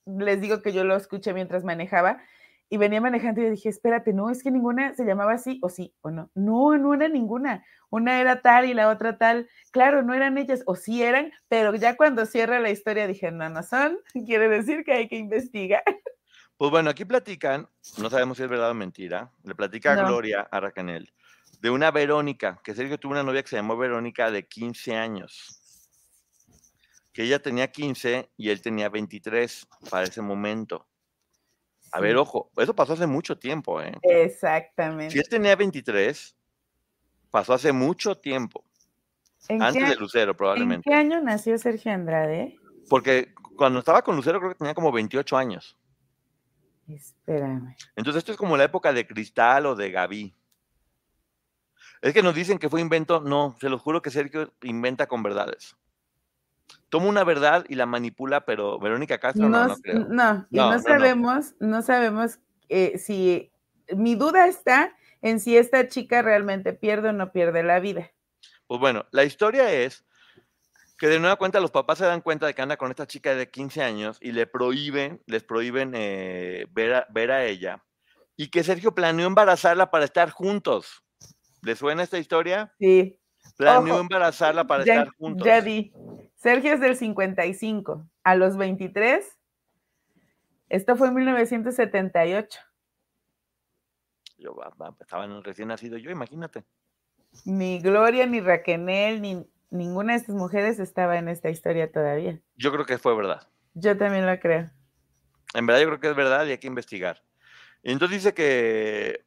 les digo que yo lo escuché mientras manejaba y venía manejando y yo dije, espérate, no, es que ninguna se llamaba así, o sí, o no. No, no era ninguna. Una era tal y la otra tal. Claro, no eran ellas, o sí eran, pero ya cuando cierra la historia dije, no, no son. Quiere decir que hay que investigar. Pues bueno, aquí platican, no sabemos si es verdad o mentira, le platica No. Gloria a Racanel de una Verónica, que Sergio tuvo una novia que se llamó Verónica de 15 años. que ella tenía 15 y él tenía 23 para ese momento. A ver, ojo, eso pasó hace mucho tiempo, ¿eh? Si Exactamente. él tenía 23, pasó hace mucho tiempo, ¿En antes qué, de Lucero en probablemente. qué año nació Sergio Andrade? Porque cuando estaba con Lucero creo que tenía como 28 años. Espérame. Entonces esto es como la época de Cristal o de Gaby. Es que nos dicen que fue invento, no, se los juro que Sergio inventa con verdades. Toma una verdad y la manipula, pero Verónica Castro no, No, no creo. no, y no. sabemos, no sabemos eh, si, mi duda está en si esta chica realmente pierde o no pierde la vida. Pues bueno, la historia es que de nueva cuenta los papás se dan cuenta de que anda con esta chica de 15 años y le prohíben, les prohíben eh, ver, a, ver a ella. Y que Sergio planeó embarazarla para estar juntos. ¿Le suena esta historia? Sí, Planeó Ojo, embarazarla para ya, estar juntos. ya. Sergio es del 55, a los 23. Esto fue en 1978. Yo estaba recién nacido yo, imagínate. Ni Gloria, ni Raquel, ni ninguna de estas mujeres estaba en esta historia todavía. Yo creo que fue verdad. Yo también lo creo. En verdad yo creo que es verdad y hay que investigar. Y entonces dice que,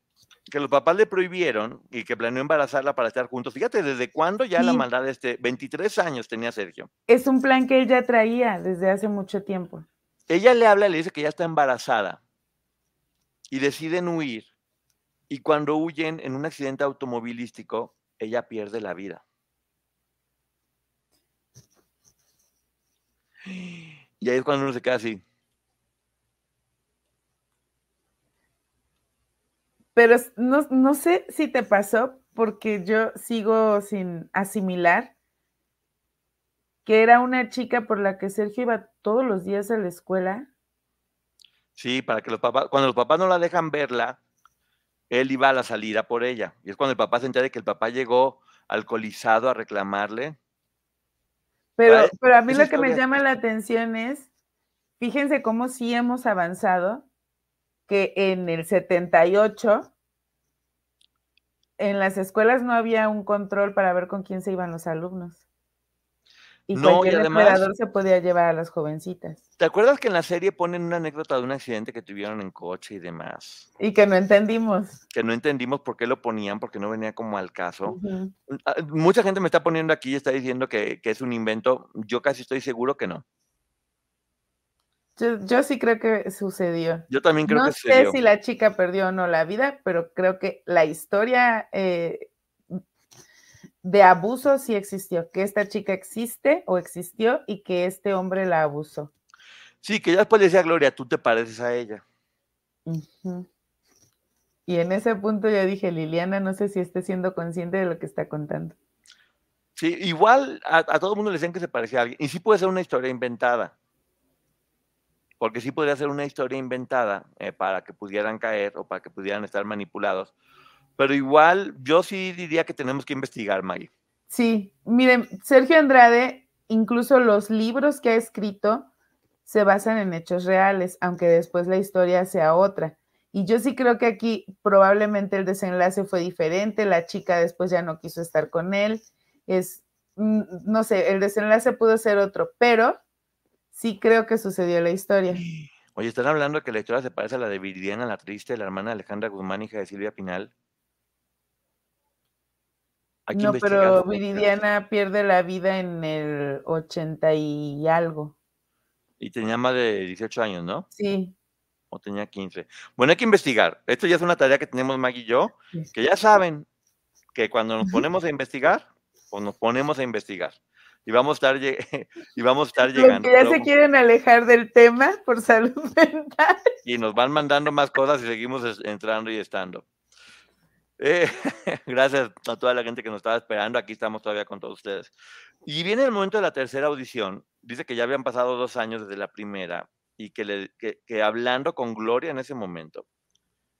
que los papás le prohibieron y que planeó embarazarla para estar juntos. Fíjate, ¿desde cuándo ya la maldad de este? 23 años tenía Sergio. Es un plan que él ya traía desde hace mucho tiempo. Ella le habla le dice que ya está embarazada y deciden huir. Y cuando huyen en un accidente automovilístico, ella pierde la vida. Y ahí es cuando uno se queda así. Pero no, no sé si te pasó, porque yo sigo sin asimilar que era una chica por la que Sergio iba todos los días a la escuela. Sí, para que los papás, cuando los papás no la dejan verla, él iba a la salida por ella. Y es cuando el papá se entera de que el papá llegó alcoholizado a reclamarle. Pero, pero a mí esa lo que me llama la atención es, fíjense cómo sí hemos avanzado, que en el 78 en las escuelas no había un control para ver con quién se iban los alumnos. Y No, y cualquier además- emperador se podía llevar a las jovencitas. ¿Te acuerdas que en la serie ponen una anécdota de un accidente que tuvieron en coche y demás? Y que no entendimos. Que no entendimos por qué lo ponían, porque no venía como al caso. Ujú. Ah, Mucha gente me está poniendo aquí y está diciendo que, que es un invento. Yo casi estoy seguro que no. Yo, yo sí creo que sucedió. Yo también creo no que sé sucedió. si la chica perdió o no la vida, pero creo que la historia eh, de abuso sí existió, que esta chica existe o existió y que este hombre la abusó. Sí, que ya después le decía Gloria, tú te pareces a ella. Y en ese punto yo dije, Liliana, no sé si esté siendo consciente de lo que está contando. Sí, igual a, a todo el mundo le decían que se parecía a alguien. Y sí puede ser una historia inventada. Porque sí podría ser una historia inventada eh, para que pudieran caer o para que pudieran estar manipulados. Pero igual yo sí diría que tenemos que investigar, Maggie. Sí, miren, Sergio Andrade, incluso los libros que ha escrito se basan en hechos reales, aunque después la historia sea otra. Y yo sí creo que aquí probablemente el desenlace fue diferente, la chica después ya no quiso estar con él, es, mm, no sé, el desenlace pudo ser otro, pero sí creo que sucedió la historia. Oye, están hablando que la historia se parece a la de Viridiana la Triste, la hermana de Alejandra Guzmán, hija de Silvia Pinal. Hay que No, pero Viridiana pierde la vida en el 80 y algo. Y tenía más de 18 años, ¿no? Sí, O tenía 15. Bueno, hay que investigar. Esto ya es una tarea que tenemos Maggie y yo, que ya saben que cuando nos ponemos a investigar, pues nos ponemos a investigar. Y vamos a estar, y vamos a estar llegando. ya se quieren alejar del tema por salud mental. y nos van mandando más cosas y seguimos entrando y estando. Eh, gracias a toda la gente que nos estaba esperando. Aquí estamos todavía con todos ustedes. Y viene el momento de la tercera audición. Dice que ya habían pasado dos años desde la primera y que, le, que, que hablando con Gloria en ese momento,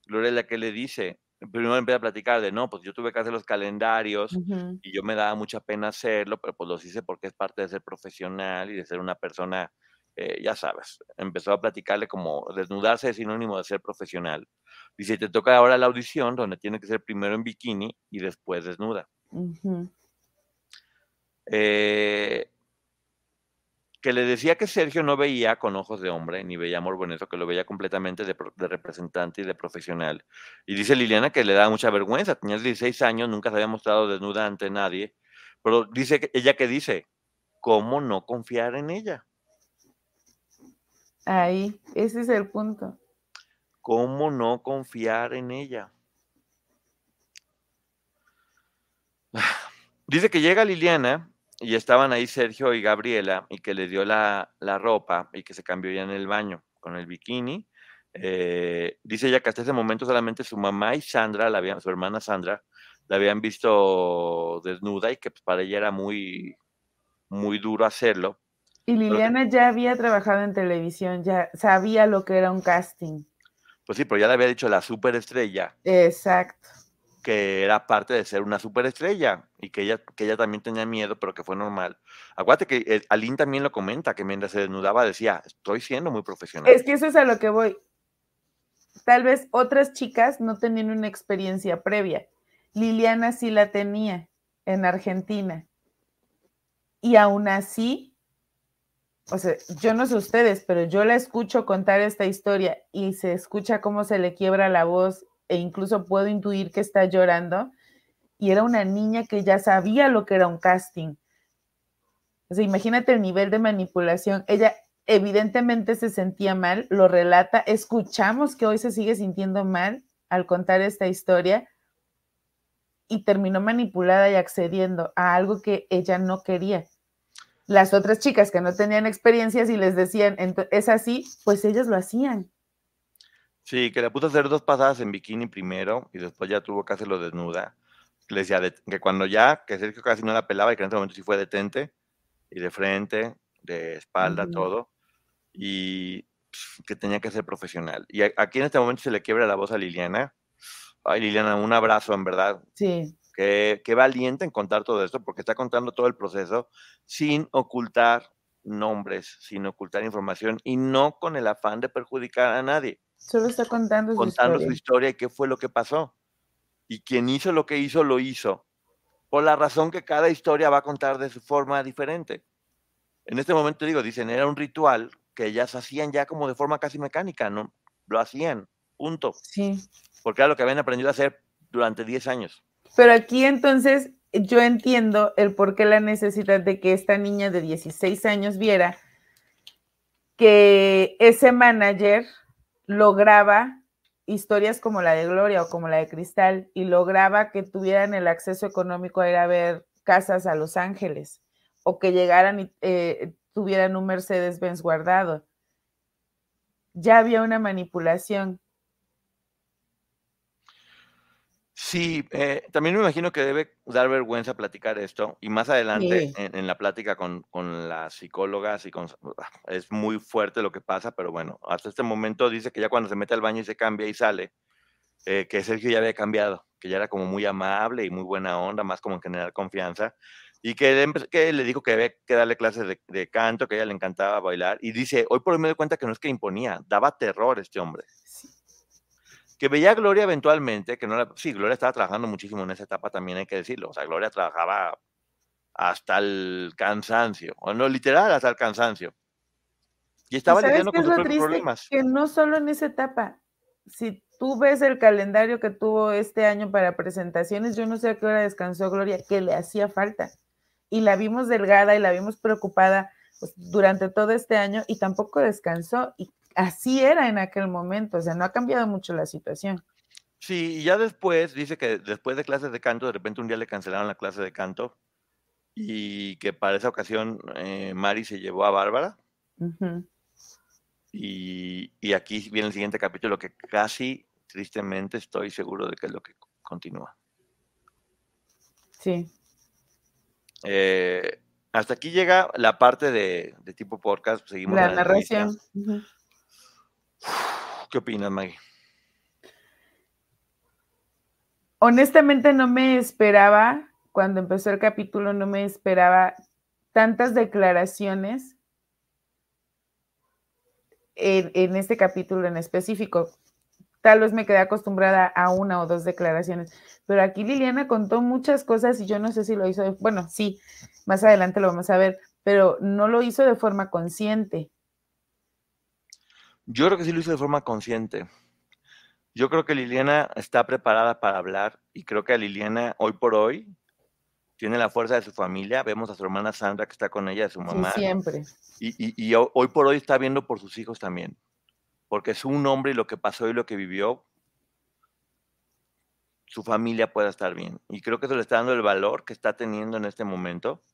Gloria es la que le dice, primero empieza a platicar de, no, pues yo tuve que hacer los calendarios Ujú. y yo me daba mucha pena hacerlo, pero pues los hice porque es parte de ser profesional y de ser una persona, eh, ya sabes, empezó a platicarle como desnudarse es sinónimo de ser profesional. Dice, te toca ahora la audición donde tiene que ser primero en bikini y después desnuda. Eh, que le decía que Sergio no veía con ojos de hombre, ni veía amor bonito, que lo veía completamente de, de, representante y de profesional. Y dice Liliana que le da mucha vergüenza, tenía 16 años, nunca se había mostrado desnuda ante nadie, pero dice que, ella que dice, ¿cómo no confiar en ella? Ahí, ese es el punto. ¿Cómo no confiar en ella? Dice que llega Liliana y estaban ahí Sergio y Gabriela y que le dio la, la ropa y que se cambió ya en el baño con el bikini. Eh, dice ella que hasta ese momento solamente su mamá y Sandra, la habían, su hermana Sandra, la habían visto desnuda y que pues, para ella era muy, muy duro hacerlo. Y Liliana ya había trabajado en televisión, ya sabía lo que era un casting. Pues sí, pero ya le había dicho la superestrella. Exacto que era parte de ser una superestrella y que ella, que ella también tenía miedo, pero que fue normal. Acuérdate que eh, Aline también lo comenta, que mientras se desnudaba decía, estoy siendo muy profesional. Es que eso es a lo que voy. Tal vez otras chicas no tenían una experiencia previa. Liliana sí la tenía en Argentina. Y aún así, o sea, yo no sé ustedes, pero yo la escucho contar esta historia y se escucha cómo se le quiebra la voz e incluso puedo intuir que está llorando. Y era una niña que ya sabía lo que era un casting. O sea, imagínate el nivel de manipulación. Ella evidentemente se sentía mal, lo relata. Escuchamos que hoy se sigue sintiendo mal al contar esta historia y terminó manipulada y accediendo a algo que ella no quería. Las otras chicas que no tenían experiencias y les decían, es así, pues ellas lo hacían. Sí, que le puso a hacer dos pasadas en bikini primero y después ya tuvo que hacerlo desnuda. Le decía que cuando ya, que Sergio casi no la pelaba y que en ese momento sí fue detente y de frente, de espalda, todo. Y pues, que tenía que ser profesional. Y aquí en este momento se le quiebra la voz a Liliana. Ay, Liliana, un abrazo, en verdad. Sí. Qué, qué valiente en contar todo esto, porque está contando todo el proceso sin ocultar nombres, sin ocultar información y no con el afán de perjudicar a nadie. Solo está contando, su, historia. su historia y qué fue lo que pasó. Y quien hizo lo que hizo, lo hizo. Por la razón que cada historia va a contar de su forma diferente. En este momento digo, dicen, era un ritual que ellas hacían ya como de forma casi mecánica, ¿no? Lo hacían, punto. Sí. Porque era lo que habían aprendido a hacer durante 10 años. Pero aquí entonces yo entiendo el por qué la necesidad de que esta niña de 16 años viera que ese manager lograba historias como la de Gloria o como la de Cristal y lograba que tuvieran el acceso económico a ir a ver casas a Los Ángeles o que llegaran y eh, tuvieran un Mercedes-Benz guardado. Ya había una manipulación Sí, eh, también me imagino que debe dar vergüenza platicar esto y más adelante en, la plática con, con, las psicólogas y con, ah, es muy fuerte lo que pasa, pero bueno, hasta este momento dice que ya cuando se mete al baño y se cambia y sale, eh, que Sergio ya había cambiado, que ya era como muy amable y muy buena onda, más como en generar confianza, y que, que le dijo que había que darle clases de, de, canto, que a ella le encantaba bailar, y dice, hoy por hoy me doy cuenta que no es que imponía, daba terror este hombre que veía a Gloria eventualmente, que no la, sí, Gloria estaba trabajando muchísimo en esa etapa también hay que decirlo, o sea, Gloria trabajaba hasta el cansancio, o no, literal, hasta el cansancio. Y estaba lidiando con sus problemas. Que no solo en esa etapa, si tú ves el calendario que tuvo este año para presentaciones, yo no sé a qué hora descansó Gloria, que le hacía falta. Y la vimos delgada y la vimos preocupada pues, durante todo este año y tampoco descansó. Y así era en aquel momento, o sea, no ha cambiado mucho la situación. Sí, y ya después, dice que después de clases de canto, de repente un día le cancelaron la clase de canto y que para esa ocasión eh, Mari se llevó a Bárbara. y, y, aquí viene el siguiente capítulo que casi, tristemente, estoy seguro de que es lo que continúa. Sí. Eh, hasta aquí llega la parte de, de tipo podcast. Seguimos la, narración. ¿Qué opinas, Maggie? Honestamente no me esperaba, cuando empezó el capítulo, no me esperaba tantas declaraciones en, en este capítulo en específico. Tal vez me quedé acostumbrada a una o dos declaraciones, pero aquí Liliana contó muchas cosas y yo no sé si lo hizo, bueno, sí, más adelante lo vamos a ver, pero no lo hizo de forma consciente. Yo creo que sí lo hizo de forma consciente. Yo creo que Liliana está preparada para hablar y creo que a Liliana hoy por hoy tiene la fuerza de su familia. Vemos a su hermana Sandra que está con ella, de su mamá. siempre. Y, hoy por hoy está viendo por sus hijos también. Porque es un hombre y lo que pasó y lo que vivió, su familia pueda estar bien. Y creo que eso le está dando el valor que está teniendo en este momento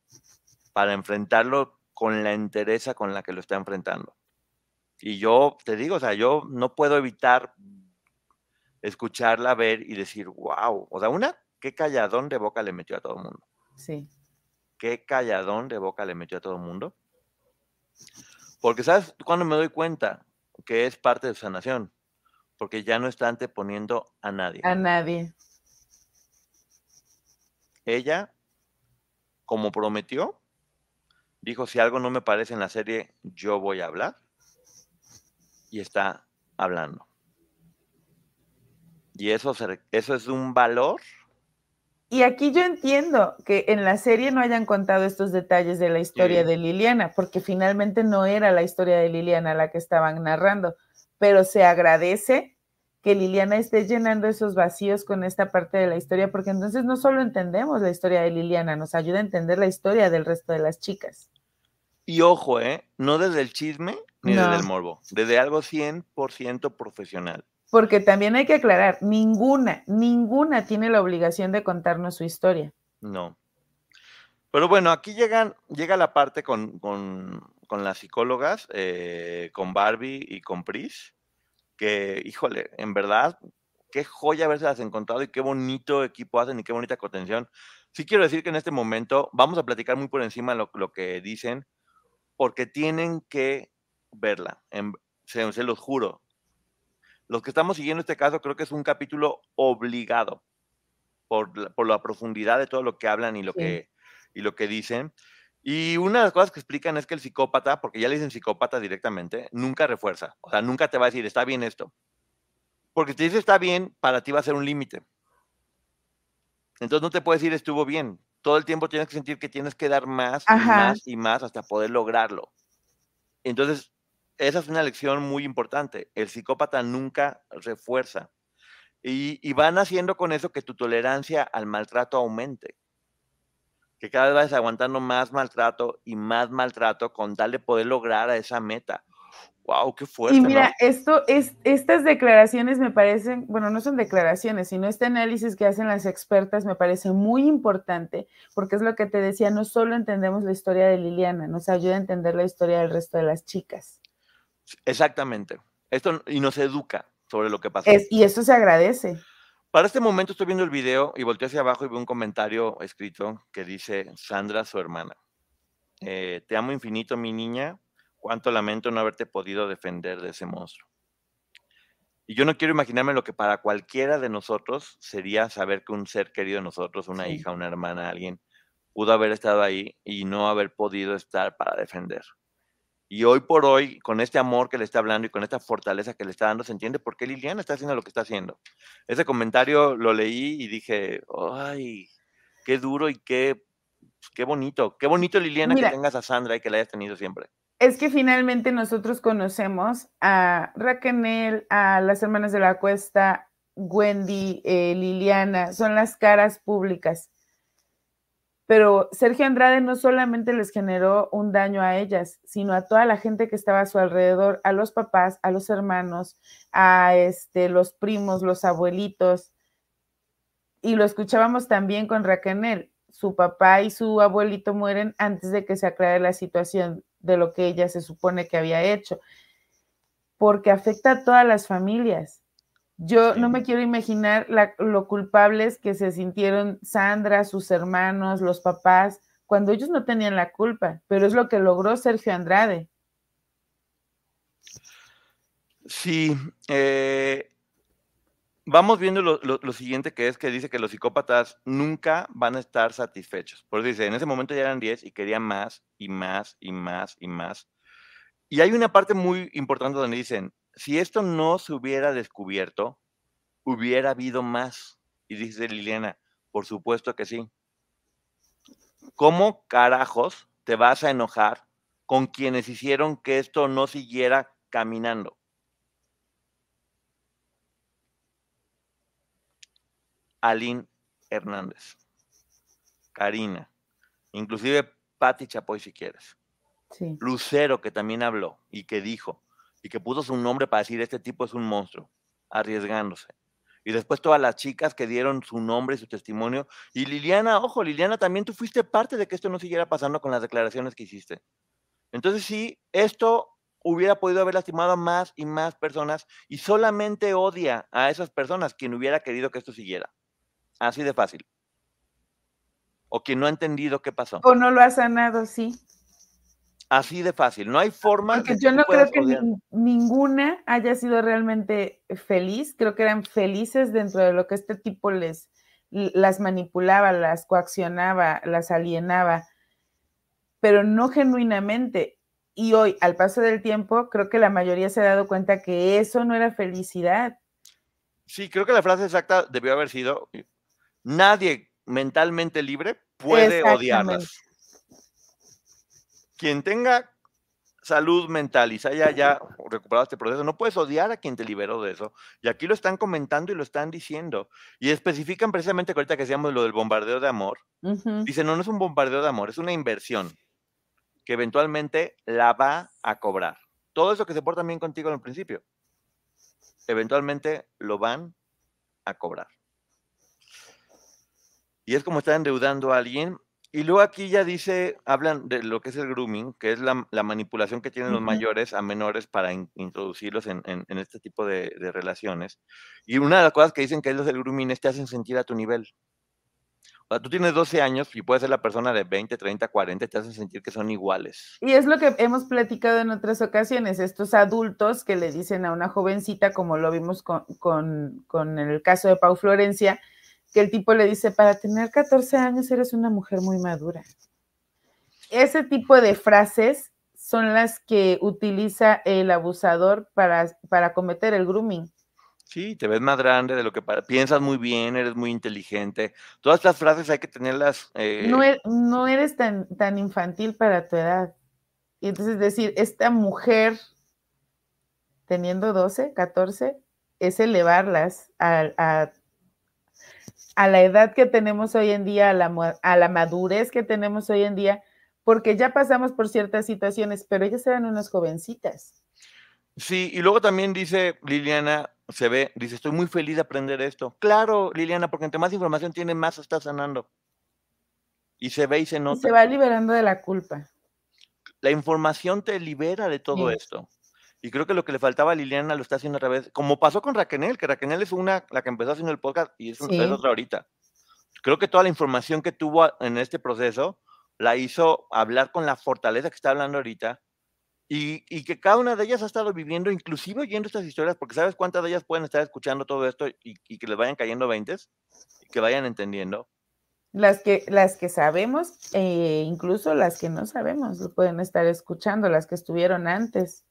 para enfrentarlo con la entereza con la que lo está enfrentando. Y yo te digo, o sea, yo no puedo evitar escucharla, ver y decir, wow, o sea, una, qué calladón de boca le metió a todo el mundo. Sí. Qué calladón de boca le metió a todo el mundo. Porque, ¿sabes cuando me doy cuenta que es parte de su sanación? Porque ya no está anteponiendo a nadie. A nadie. Ella, como prometió, dijo, si algo no me parece en la serie, yo voy a hablar. Y está hablando. Y eso, eso es un valor. Y aquí yo entiendo que en la serie no hayan contado estos detalles de la historia de Liliana, porque finalmente no era la historia de Liliana la que estaban narrando, pero se agradece que Liliana esté llenando esos vacíos con esta parte de la historia, porque entonces no solo entendemos la historia de Liliana, nos ayuda a entender la historia del resto de las chicas. Y ojo, ¿eh? No desde el chisme ni desde el morbo, desde algo 100% profesional. Porque también hay que aclarar, ninguna, ninguna tiene la obligación de contarnos su historia. No. Pero bueno, aquí llegan, llega la parte con, las psicólogas, eh, con Barbie y con Pris, que, híjole, en verdad, qué joya haberse encontrado y qué bonito equipo hacen y qué bonita contención. Sí quiero decir que en este momento vamos a platicar muy por encima lo, lo que dicen, porque tienen que verla, se, se los juro, los que estamos siguiendo este caso, creo que es un capítulo obligado por, la profundidad de todo lo que hablan y lo, que, y lo que dicen. Y una de las cosas que explican es que el psicópata, porque ya le dicen psicópata directamente, nunca refuerza. O sea, nunca te va a decir, está bien esto. Porque si te dice está bien, para ti va a ser un límite. Entonces no te puede decir estuvo bien. Todo el tiempo tienes que sentir que tienes que dar más y más y más hasta poder lograrlo. Entonces, esa es una lección muy importante. El psicópata nunca refuerza. Y, van haciendo con eso que tu tolerancia al maltrato aumente. Que cada vez vas aguantando más maltrato y más maltrato con tal de poder lograr a esa meta. ¡Wow! ¡Qué fuerte! Y mira, esto es, estas declaraciones me parecen, bueno, no son declaraciones, sino este análisis que hacen las expertas me parece muy importante, porque es lo que te decía, no solo entendemos la historia de Liliana, nos ayuda a entender la historia del resto de las chicas. Exactamente. Esto y nos educa sobre lo que pasó. y eso se agradece. Para este momento estoy viendo el video y volteo hacia abajo y veo un comentario escrito que dice Sandra, su hermana. Eh, te amo infinito, mi niña. Cuánto lamento no haberte podido defender de ese monstruo. Y yo no quiero imaginarme lo que para cualquiera de nosotros sería saber que un ser querido de nosotros, una hija, una hermana, alguien, pudo haber estado ahí y no haber podido estar para defender. Y hoy por hoy, con este amor que le está hablando y con esta fortaleza que le está dando, se entiende por qué Liliana está haciendo lo que está haciendo. Ese comentario lo leí y dije, ay, qué duro y qué, qué bonito. Qué bonito, Liliana, que tengas a Sandra y que la hayas tenido siempre. Es que finalmente nosotros conocemos a Raquel, a las hermanas de la cuesta, Wendy, eh, Liliana, son las caras públicas pero Sergio Andrade no solamente les generó un daño a ellas, sino a toda la gente que estaba a su alrededor, a los papás, a los hermanos, a este, los primos, los abuelitos. Y lo escuchábamos también con Raquel. Su papá y su abuelito mueren antes de que se aclare la situación de lo que ella se supone que había hecho, porque afecta a todas las familias. Yo no me quiero imaginar lo culpables que se sintieron Sandra, sus hermanos, los papás, cuando ellos no tenían la culpa, pero es lo que logró Sergio Andrade. Sí, eh, vamos viendo lo, siguiente que es que dice que los psicópatas nunca van a estar satisfechos. Por eso dice, en ese momento ya eran 10 y querían más y más y más y más. Y hay una parte muy importante donde dicen, si esto no se hubiera descubierto, hubiera habido más. Y dice Liliana, por supuesto que sí. ¿Cómo carajos te vas a enojar con quienes hicieron que esto no siguiera caminando. Aline Hernández, Karina, inclusive Patti Chapoy si quieres. Lucero, que también habló y que dijo, y que puso su nombre para decir, este tipo es un monstruo, arriesgándose. Y después todas las chicas que dieron su nombre y su testimonio. Y Liliana, ojo, Liliana, también tú fuiste parte de que esto no siguiera pasando con las declaraciones que hiciste. Entonces sí, esto hubiera podido haber lastimado a más y más personas y solamente odia a esas personas quien hubiera querido que esto siguiera. Así de fácil. O quien no ha entendido qué pasó. O no lo ha sanado, sí. Así de fácil. No hay forma. Porque yo no creo que ninguna haya sido realmente feliz. Creo que eran felices dentro de lo que este tipo les las manipulaba, las coaccionaba, las alienaba, pero no genuinamente. Y hoy, al paso del tiempo, creo que la mayoría se ha dado cuenta que eso no era felicidad. Sí, creo que la frase exacta debió haber sido, nadie mentalmente libre puede odiarlas. Quien tenga salud mental y se haya ya recuperado este proceso, no puedes odiar a quien te liberó de eso. Y aquí lo están comentando y lo están diciendo. Y especifican precisamente ahorita que decíamos lo del bombardeo de amor. Dicen, no, no es un bombardeo de amor, es una inversión que eventualmente la va a cobrar. Todo eso que se porta bien contigo en el principio, eventualmente lo van a cobrar y es como estar endeudando a alguien. Y luego aquí ya dice, hablan de lo que es el grooming, que es la, manipulación que tienen los mayores a menores para introducirlos en, este tipo de, relaciones. Y una de las cosas que dicen que es del grooming es te hacen sentir a tu nivel. O sea, tú tienes 12 años y puedes ser la persona de 20, 30, 40, te hacen sentir que son iguales. Y es lo que hemos platicado en otras ocasiones, estos adultos que le dicen a una jovencita, como lo vimos con, con, con el caso de Pau Florencia, que el tipo le dice, para tener 14 años eres una mujer muy madura. Ese tipo de frases son las que utiliza el abusador para, para cometer el grooming. Sí, te ves más grande de lo que piensas muy bien, eres muy inteligente. Todas estas frases hay que tenerlas. Eh, no, er, no, eres tan, tan infantil para tu edad. Y entonces decir, esta mujer teniendo 12, 14, es elevarlas a, a a la edad que tenemos hoy en día, a la, a la madurez que tenemos hoy en día, porque ya pasamos por ciertas situaciones, pero ellas eran unas jovencitas. Sí, y luego también dice Liliana, se ve, dice, estoy muy feliz de aprender esto. Claro, Liliana, porque entre más información tiene, más está sanando. Y se ve y se nota. se va liberando de la culpa. La información te libera de todo esto. Y creo que lo que le faltaba a Liliana lo está haciendo otra vez, como pasó con Raquel, que Raquel es una, la que empezó haciendo el podcast y es, otra ahorita. Creo que toda la información que tuvo en este proceso la hizo hablar con la fortaleza que está hablando ahorita y, y, que cada una de ellas ha estado viviendo, inclusive oyendo estas historias, porque sabes cuántas de ellas pueden estar escuchando todo esto y, y que les vayan cayendo veintes y que vayan entendiendo. Las que, las que sabemos, e incluso las que no sabemos, lo pueden estar escuchando, las que estuvieron antes.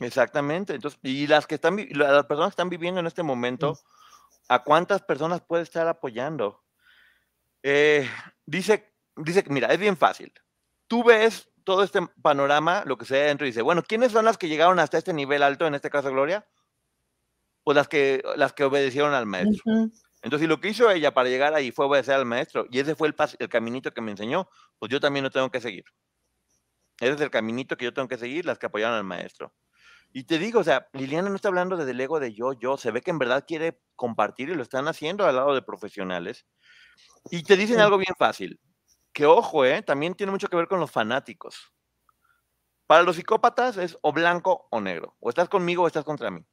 Exactamente. Entonces, y las que están, las personas que están viviendo en este momento, ¿a cuántas personas puede estar apoyando? Eh, dice, dice, mira, es bien fácil. Tú ves todo este panorama, lo que se dentro, y dice, bueno, ¿quiénes son las que llegaron hasta este nivel alto, en este caso Gloria? Pues las que, las que obedecieron al maestro. Entonces, lo que hizo ella para llegar ahí fue obedecer al maestro, y ese fue el, el caminito que me enseñó, pues yo también lo tengo que seguir. Ese es el caminito que yo tengo que seguir, las que apoyaron al maestro. Y te digo, o sea, Liliana no está hablando del ego de yo, yo, se ve que en verdad quiere compartir y lo están haciendo al lado de profesionales. Y te dicen algo bien fácil, que ojo, ¿eh? también tiene mucho que ver con los fanáticos. Para los psicópatas es o blanco o negro, o estás conmigo o estás contra mí.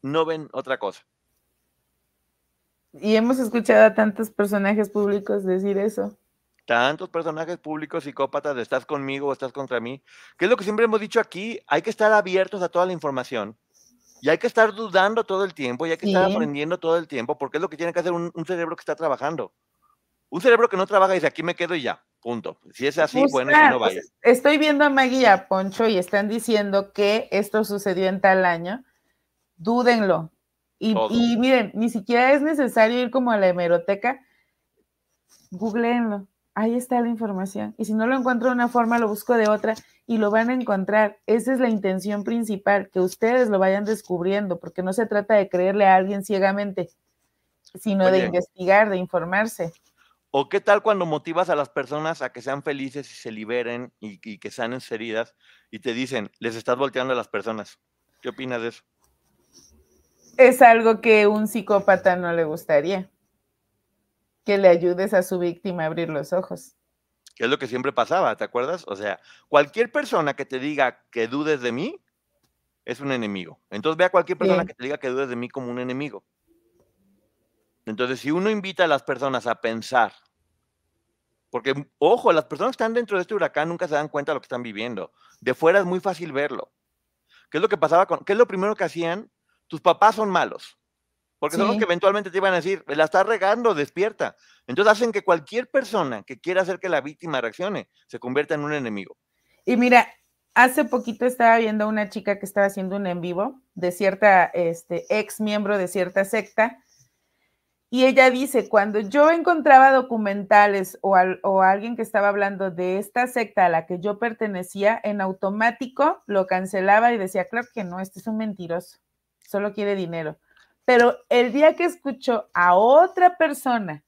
No ven otra cosa. Y hemos escuchado a tantos personajes públicos decir eso tantos personajes públicos psicópatas de estás conmigo o estás contra mí, que es lo que siempre hemos dicho aquí, hay que estar abiertos a toda la información y hay que estar dudando todo el tiempo y hay que estar aprendiendo todo el tiempo porque es lo que tiene que hacer un, cerebro que está trabajando. Un cerebro que no trabaja y dice aquí me quedo y ya, punto. Si es así, bueno, si no vaya. Estoy viendo a Maggie y a Poncho y están diciendo que esto sucedió en tal año. Dúdenlo. Y, y miren, ni siquiera es necesario ir como a la hemeroteca. Googleenlo ahí está la información. Y si no lo encuentro de una forma, lo busco de otra y lo van a encontrar. Esa es la intención principal, que ustedes lo vayan descubriendo, porque no se trata de creerle a alguien ciegamente, sino de investigar, de informarse. ¿O qué tal cuando motivas a las personas a que sean felices y se liberen y, y que sanen sus heridas y te dicen, les estás volteando a las personas? ¿Qué opinas de eso? Es algo que un psicópata no le gustaría que le ayudes a su víctima a abrir los ojos. Que es lo que siempre pasaba, ¿te acuerdas? O sea, cualquier persona que te diga que dudes de mí es un enemigo. Entonces ve a cualquier persona que te diga que dudes de mí como un enemigo. Entonces, si uno invita a las personas a pensar, porque, ojo, las personas que están dentro de este huracán nunca se dan cuenta de lo que están viviendo. De fuera es muy fácil verlo. ¿Qué es lo que pasaba con, qué es lo primero que hacían? Tus papás son malos. Porque son los que eventualmente te iban a decir, la estás regando, despierta. Entonces hacen que cualquier persona que quiera hacer que la víctima reaccione se convierta en un enemigo. Y mira, hace poquito estaba viendo a una chica que estaba haciendo un en vivo de cierta este, ex miembro de cierta secta. Y ella dice, cuando yo encontraba documentales o, o alguien que estaba hablando de esta secta a la que yo pertenecía, en automático lo cancelaba y decía, claro que no, este es un mentiroso, solo quiere dinero pero el día que escuchó a otra persona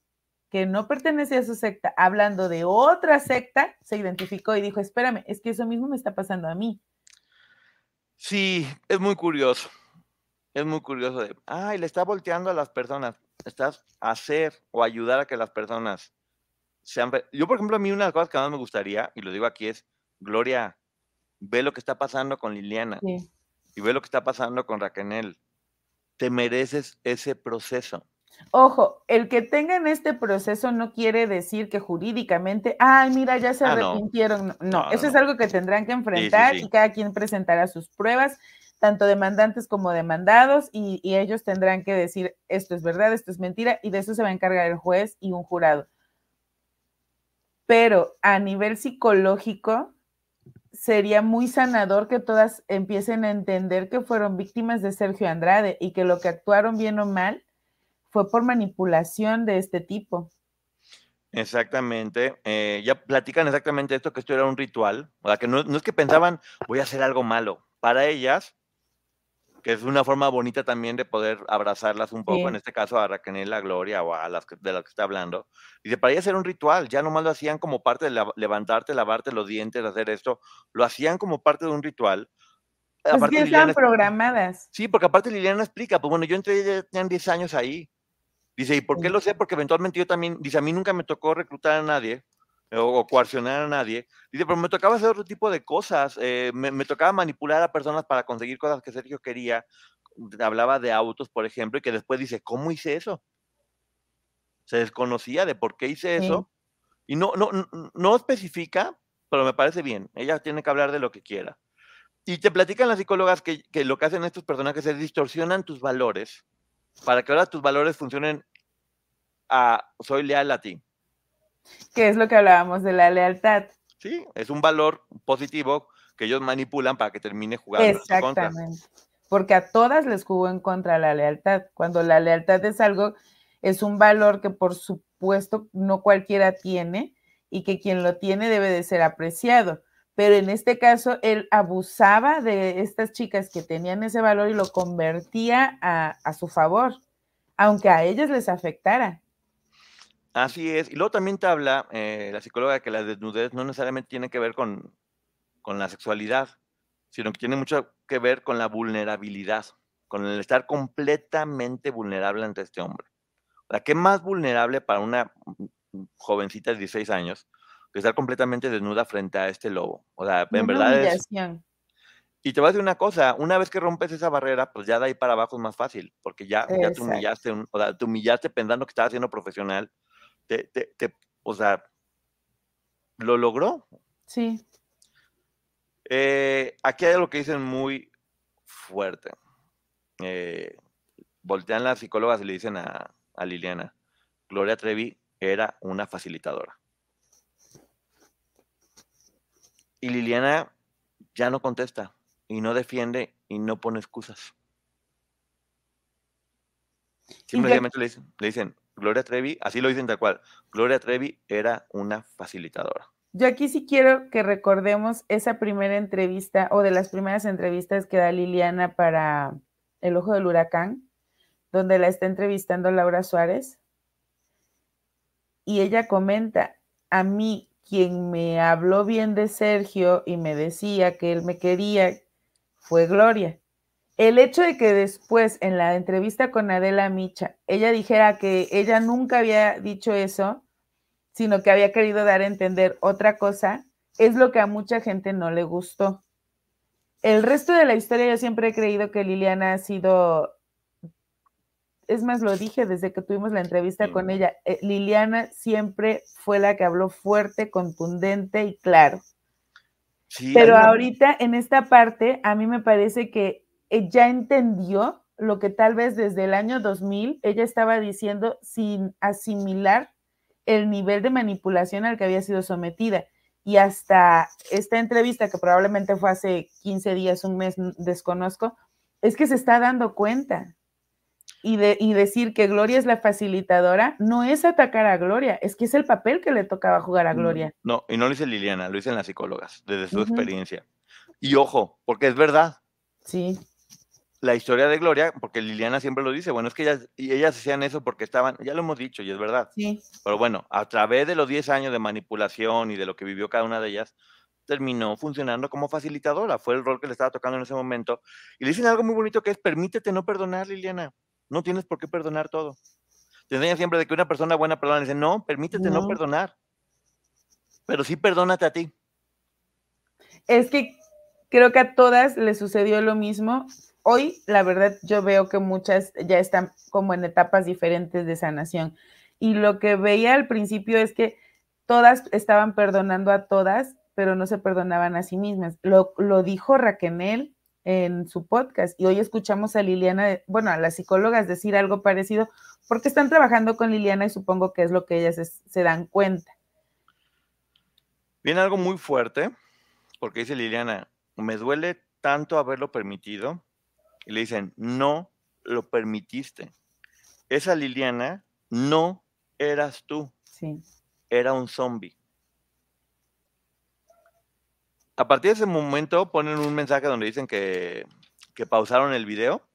que no pertenecía a su secta hablando de otra secta, se identificó y dijo, espérame, es que eso mismo me está pasando a mí. Sí, es muy curioso. Es muy curioso de, ay, le está volteando a las personas. Estás a hacer o ayudar a que las personas sean... Yo, por ejemplo, a mí una de las cosas que más me gustaría, y lo digo aquí, es, Gloria, ve lo que está pasando con Liliana y ve lo que está pasando con Raquel te mereces ese proceso. Ojo, el que tengan este proceso no quiere decir que jurídicamente, ay, mira, ya se ah, arrepintieron. No, eso es algo que tendrán que enfrentar y cada quien presentará sus pruebas, tanto demandantes como demandados, y, y ellos tendrán que decir, esto es verdad, esto es mentira, y de eso se va a encargar el juez y un jurado. Pero a nivel psicológico, sería muy sanador que todas empiecen a entender que fueron víctimas de Sergio Andrade y que lo que actuaron bien o mal fue por manipulación de este tipo. Exactamente. Eh, ya platican exactamente esto, que esto era un ritual. O sea, que no, no es que pensaban, voy a hacer algo malo. Para ellas, que es una forma bonita también de poder abrazarlas un poco, en este caso a Raquel, a Gloria o a las de las que está hablando. Y de para ella era un ritual, ya nomás lo hacían como parte de levantarte, lavarte los dientes, hacer esto, lo hacían como parte de un ritual. Pues aparte, están programadas. Sí, porque aparte Liliana explica, pues bueno, yo entré ya tenían 10 años ahí. Dice, ¿y por qué lo sé? Porque eventualmente yo también, dice, a mí nunca me tocó reclutar a nadie o, coaccionar a nadie. Dice, pero me tocaba hacer otro tipo de cosas. Eh, me, tocaba manipular a personas para conseguir cosas que Sergio quería. Hablaba de autos, por ejemplo, y que después dice, ¿cómo hice eso? Se desconocía de por qué hice eso. Y no, no, no especifica, pero me parece bien. Ella tiene que hablar de lo que quiera. Y te platican las psicólogas que, que lo que hacen estos personajes es distorsionan tus valores para que ahora tus valores funcionen a soy leal a ti que es lo que hablábamos de la lealtad. Sí, es un valor positivo que ellos manipulan para que termine jugando. Exactamente. Porque a todas les jugó en contra la lealtad. Cuando la lealtad es algo, es un valor que por supuesto no cualquiera tiene y que quien lo tiene debe de ser apreciado. Pero en este caso, él abusaba de estas chicas que tenían ese valor y lo convertía a, a su favor, aunque a ellas les afectara. Así es. Y luego también te habla eh, la psicóloga que la desnudez no necesariamente tiene que ver con, con la sexualidad, sino que tiene mucho que ver con la vulnerabilidad, con el estar completamente vulnerable ante este hombre. O sea, ¿qué más vulnerable para una jovencita de 16 años que estar completamente desnuda frente a este lobo? O sea, en verdad es... Y te voy a decir una cosa, una vez que rompes esa barrera, pues ya de ahí para abajo es más fácil, porque ya, ya te humillaste, o sea, te humillaste pensando que estabas siendo profesional te, o sea, lo logró. Sí. Eh, aquí hay algo que dicen muy fuerte. Eh, voltean las psicólogas y le dicen a, a Liliana, Gloria Trevi era una facilitadora. Y Liliana ya no contesta y no defiende y no pone excusas. Simplemente le dicen, Gloria Trevi, así lo dicen tal cual, Gloria Trevi era una facilitadora. Yo aquí sí quiero que recordemos esa primera entrevista o de las primeras entrevistas que da Liliana para El Ojo del Huracán, donde la está entrevistando Laura Suárez. Y ella comenta, a mí quien me habló bien de Sergio y me decía que él me quería fue Gloria. El hecho de que después en la entrevista con Adela Micha, ella dijera que ella nunca había dicho eso, sino que había querido dar a entender otra cosa, es lo que a mucha gente no le gustó. El resto de la historia yo siempre he creído que Liliana ha sido, es más, lo dije desde que tuvimos la entrevista con ella, eh, Liliana siempre fue la que habló fuerte, contundente y claro. Pero ahorita en esta parte a mí me parece que ya entendió lo que tal vez desde el año 2000 ella estaba diciendo sin asimilar el nivel de manipulación al que había sido sometida. Y hasta esta entrevista, que probablemente fue hace 15 días, un mes, desconozco, es que se está dando cuenta. Y, de, y decir que Gloria es la facilitadora no es atacar a Gloria, es que es el papel que le tocaba jugar a Gloria. No, y no lo dice Liliana, lo dicen las psicólogas, desde su experiencia. Y ojo, porque es verdad. Sí la historia de Gloria, porque Liliana siempre lo dice, bueno, es que ellas, y ellas hacían eso porque estaban, ya lo hemos dicho y es verdad. Sí. Pero bueno, a través de los 10 años de manipulación y de lo que vivió cada una de ellas, terminó funcionando como facilitadora. Fue el rol que le estaba tocando en ese momento. Y le dicen algo muy bonito que es, permítete no perdonar, Liliana. No tienes por qué perdonar todo. Te enseña siempre de que una persona buena perdona. Dice, no, permítete no. no perdonar. Pero sí perdónate a ti. Es que creo que a todas les sucedió lo mismo hoy, la verdad, yo veo que muchas ya están como en etapas diferentes de sanación. Y lo que veía al principio es que todas estaban perdonando a todas, pero no se perdonaban a sí mismas. Lo, dijo Raquel en su podcast y hoy escuchamos a Liliana, bueno, a las psicólogas decir algo parecido, porque están trabajando con Liliana y supongo que es lo que ellas se dan cuenta. Viene algo muy fuerte, porque dice Liliana, me duele tanto haberlo permitido y le dicen, no lo permitiste. Esa Liliana no eras tú. Sí. Era un zombie. A partir de ese momento ponen un mensaje donde dicen que, que pausaron el video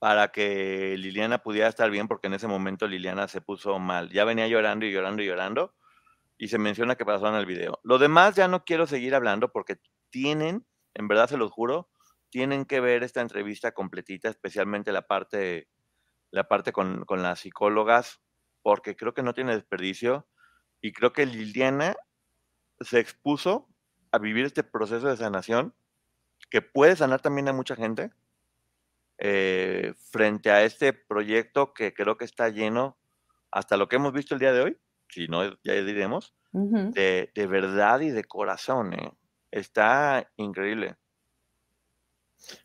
para que Liliana pudiera estar bien, porque en ese momento Liliana se puso mal. Ya venía llorando y llorando y llorando, y se menciona que pasaron el video. Lo demás ya no quiero seguir hablando porque tienen, en verdad se los juro, tienen que ver esta entrevista completita, especialmente la parte, la parte con, las psicólogas, porque creo que no tiene desperdicio y creo que Liliana se expuso a vivir este proceso de sanación que puede sanar también a mucha gente eh, frente a este proyecto que creo que está lleno, hasta lo que hemos visto el día de hoy, si no, ya diremos, de, verdad y de corazón. ¿eh? Está increíble.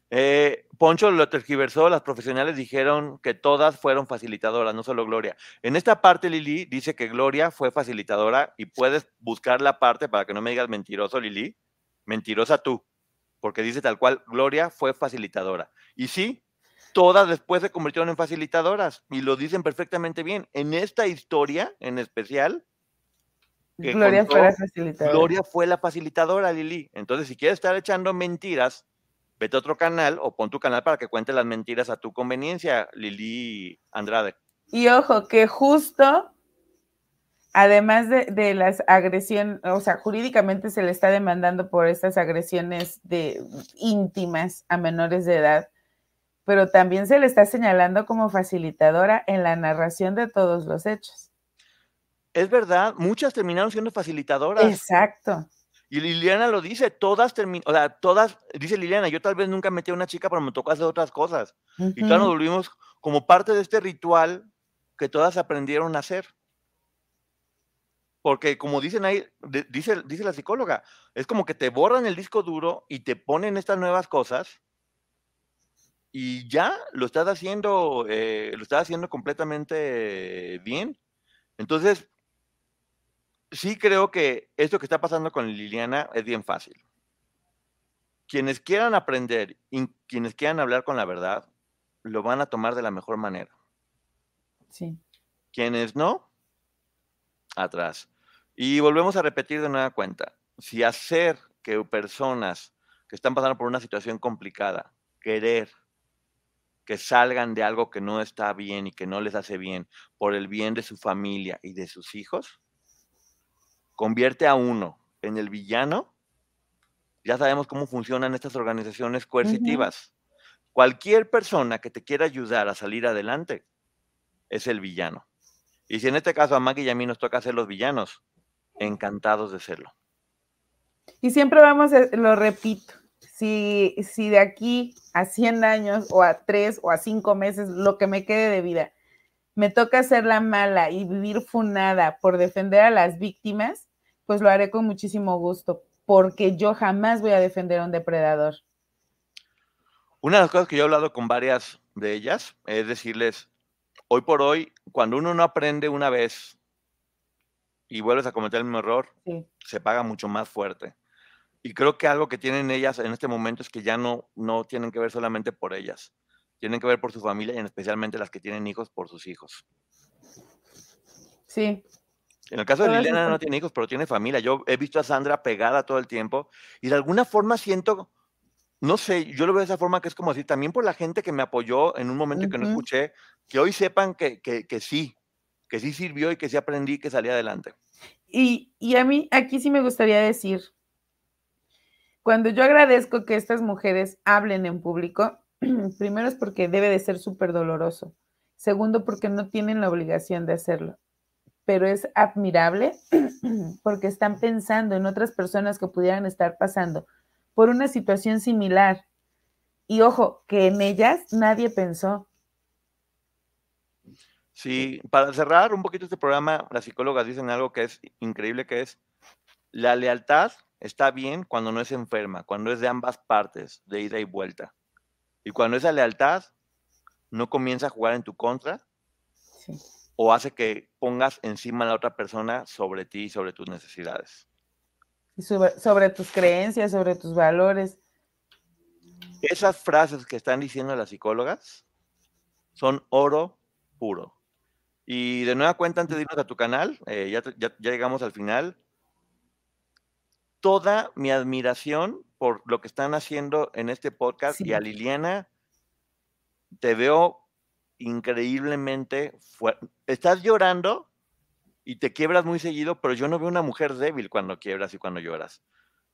Eh, Poncho lo tergiversó, las profesionales dijeron que todas fueron facilitadoras, no solo Gloria. En esta parte, Lili dice que Gloria fue facilitadora y puedes buscar la parte para que no me digas mentiroso, Lili. Mentirosa tú, porque dice tal cual, Gloria fue facilitadora. Y sí, todas después se convirtieron en facilitadoras y lo dicen perfectamente bien. En esta historia en especial, Gloria fue la facilitadora. Gloria fue la facilitadora, Lili. Entonces, si quieres estar echando mentiras, vete a otro canal o pon tu canal para que cuente las mentiras a tu conveniencia, Lili Andrade. Y ojo, que justo, además de, las agresiones, o sea, jurídicamente se le está demandando por estas agresiones de, íntimas a menores de edad, pero también se le está señalando como facilitadora en la narración de todos los hechos. Es verdad, muchas terminaron siendo facilitadoras. Exacto. Y Liliana lo dice, todas terminan, o sea, todas, dice Liliana, yo tal vez nunca metí a una chica, pero me tocó hacer otras cosas. Y claro, nos volvimos como parte de este ritual que todas aprendieron a hacer. Porque como dicen ahí, dice, dice la psicóloga, es como que te borran el disco duro y te ponen estas nuevas cosas y ya lo estás haciendo, eh, lo estás haciendo completamente bien. Entonces, sí creo que esto que está pasando con Liliana es bien fácil. Quienes quieran aprender y quienes quieran hablar con la verdad, lo van a tomar de la mejor manera. Sí. Quienes no, atrás. Y volvemos a repetir de nueva cuenta. Si hacer que personas que están pasando por una situación complicada, querer que salgan de algo que no está bien y que no les hace bien por el bien de su familia y de sus hijos, convierte a uno en el villano. Ya sabemos cómo funcionan estas organizaciones coercitivas. Cualquier persona que te quiera ayudar a salir adelante es el villano. Y si en este caso a Maggie y a mí nos toca ser los villanos, encantados de serlo. Y siempre vamos, a, lo repito, si, si de aquí a 100 años o a 3 o a 5 meses, lo que me quede de vida, me toca ser la mala y vivir funada por defender a las víctimas, pues lo haré con muchísimo gusto, porque yo jamás voy a defender a un depredador. Una de las cosas que yo he hablado con varias de ellas es decirles, hoy por hoy, cuando uno no aprende una vez y vuelves a cometer el mismo error, se paga mucho más fuerte. Y creo que algo que tienen ellas en este momento es que ya no, no tienen que ver solamente por ellas, tienen que ver por su familia y especialmente las que tienen hijos por sus hijos. Sí. En el caso de Liliana no tiene hijos, pero tiene familia. Yo he visto a Sandra pegada todo el tiempo y de alguna forma siento no sé, yo lo veo de esa forma que es como decir, también por la gente que me apoyó en un momento que no escuché, que hoy sepan que, sí, que sí sirvió y que sí aprendí que salí adelante. Y, y, a mí aquí sí me gustaría decir, cuando yo agradezco que estas mujeres hablen en público, primero es porque debe de ser súper doloroso, segundo porque no tienen la obligación de hacerlo, pero es admirable porque están pensando en otras personas que pudieran estar pasando por una situación similar. Y ojo, que en ellas nadie pensó. Sí, para cerrar un poquito este programa, las psicólogas dicen algo que es increíble, que es la lealtad está bien cuando no es enferma, cuando es de ambas partes, de ida y vuelta. Y cuando esa lealtad no comienza a jugar en tu contra o hace que pongas encima a la otra persona sobre ti y sobre tus necesidades sobre, tus creencias, sobre tus valores. Esas frases que están diciendo las psicólogas son oro puro. Y de nueva cuenta, antes de irnos a tu canal, eh, ya, ya, llegamos al final. Toda mi admiración por lo que están haciendo en este podcast y a Liliana, te veo increíblemente fuerte. Estás llorando y te quiebras muy seguido, pero yo no veo una mujer débil cuando quiebras y cuando lloras.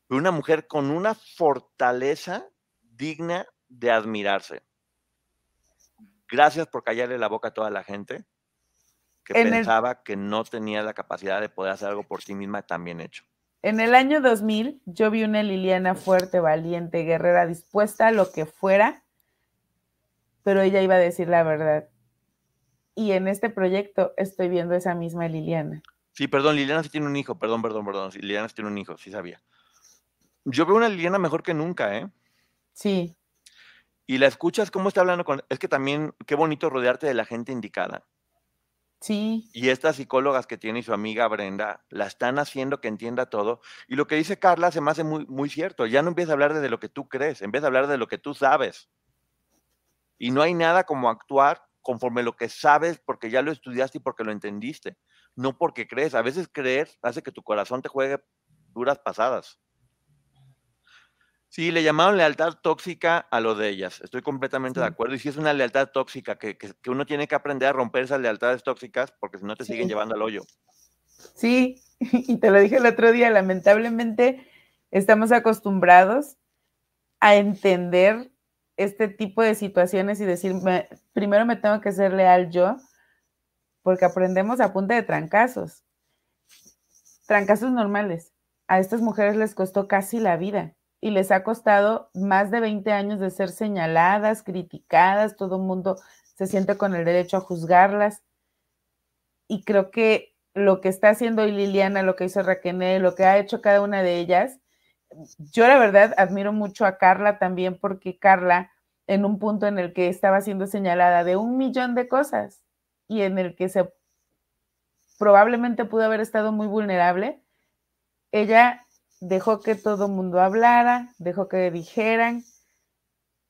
Veo una mujer con una fortaleza digna de admirarse. Gracias por callarle la boca a toda la gente que pensaba que no tenía la capacidad de poder hacer algo por sí misma tan bien hecho. En el año 2000 yo vi una Liliana fuerte, valiente, guerrera, dispuesta a lo que fuera, pero ella iba a decir la verdad y en este proyecto estoy viendo esa misma Liliana. Sí, perdón, Liliana sí tiene un hijo, perdón, perdón, perdón, Liliana sí tiene un hijo, sí sabía. Yo veo una Liliana mejor que nunca, ¿eh? Sí. Y la escuchas cómo está hablando con... Es que también, qué bonito rodearte de la gente indicada. Sí. Y estas psicólogas que tiene su amiga Brenda la están haciendo que entienda todo. Y lo que dice Carla se me hace muy, muy cierto. Ya no empieza a hablar de lo que tú crees, empieza a hablar de lo que tú sabes. Y no hay nada como actuar conforme lo que sabes porque ya lo estudiaste y porque lo entendiste, no porque crees. A veces creer hace que tu corazón te juegue duras pasadas. Sí, le llamaron lealtad tóxica a lo de ellas. Estoy completamente de acuerdo. Y si es una lealtad tóxica, que, uno tiene que aprender a romper esas lealtades tóxicas porque si no te siguen llevando al hoyo. Sí, y te lo dije el otro día, lamentablemente estamos acostumbrados a entender este tipo de situaciones y decir, primero me tengo que ser leal yo, porque aprendemos a punta de trancazos. Trancazos normales. A estas mujeres les costó casi la vida y les ha costado más de 20 años de ser señaladas, criticadas, todo el mundo se siente con el derecho a juzgarlas. Y creo que lo que está haciendo Liliana, lo que hizo Raquel, lo que ha hecho cada una de ellas, yo la verdad admiro mucho a Carla también porque Carla, en un punto en el que estaba siendo señalada de un millón de cosas y en el que se probablemente pudo haber estado muy vulnerable, ella dejó que todo mundo hablara, dejó que dijeran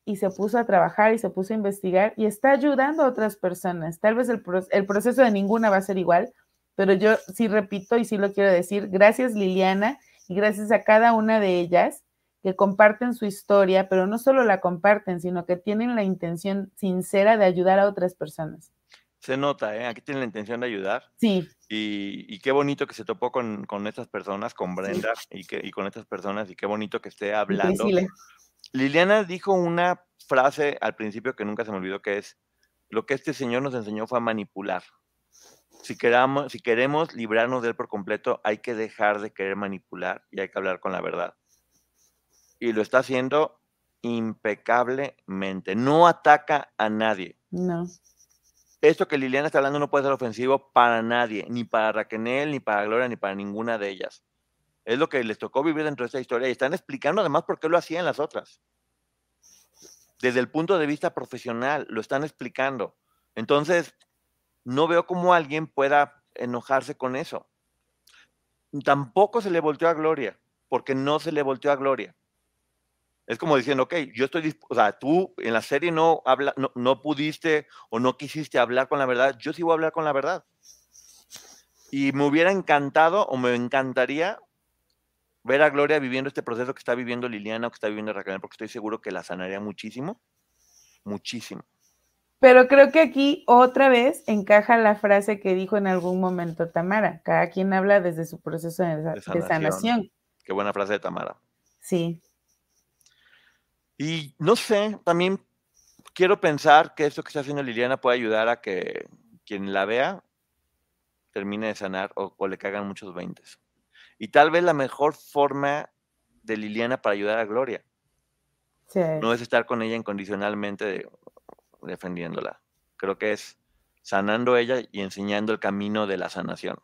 y se puso a trabajar y se puso a investigar y está ayudando a otras personas. Tal vez el, el proceso de ninguna va a ser igual, pero yo sí repito y sí lo quiero decir, gracias Liliana y gracias a cada una de ellas que comparten su historia, pero no solo la comparten, sino que tienen la intención sincera de ayudar a otras personas. Se nota, ¿eh? Aquí tienen la intención de ayudar. Sí. Y, qué bonito que se topó con, estas personas, con Brenda y, que, y con estas personas, y qué bonito que esté hablando. Liliana dijo una frase al principio que nunca se me olvidó, que es, lo que este señor nos enseñó fue a manipular. Si queramos, si queremos librarnos de él por completo, hay que dejar de querer manipular y hay que hablar con la verdad. Y lo está haciendo impecablemente. No ataca a nadie. No. Esto que Liliana está hablando no puede ser ofensivo para nadie, ni para Raquel, ni para Gloria, ni para ninguna de ellas. Es lo que les tocó vivir dentro de esta historia y están explicando además por qué lo hacían las otras. Desde el punto de vista profesional, lo están explicando. Entonces, no veo cómo alguien pueda enojarse con eso. Tampoco se le volteó a Gloria, porque no se le volteó a Gloria. Es como diciendo, ok, yo estoy, o sea, tú en la serie no, habla, no, no, pudiste o no quisiste hablar con la verdad, yo sí voy a hablar con la verdad. Y me hubiera encantado o me encantaría ver a Gloria viviendo este proceso que está viviendo Liliana o que está viviendo Raquel, porque estoy seguro que la sanaría muchísimo, muchísimo. Pero creo que aquí otra vez encaja la frase que dijo en algún momento Tamara. Cada quien habla desde su proceso de, sanación. Qué buena frase de Tamara. Sí. Y no sé, también quiero pensar que esto que está haciendo Liliana puede ayudar a que quien la vea termine de sanar o, le cagan muchos veintes. Y tal vez la mejor forma de Liliana para ayudar a Gloria no es estar con ella incondicionalmente defendiéndola. Creo que es sanando ella y enseñando el camino de la sanación.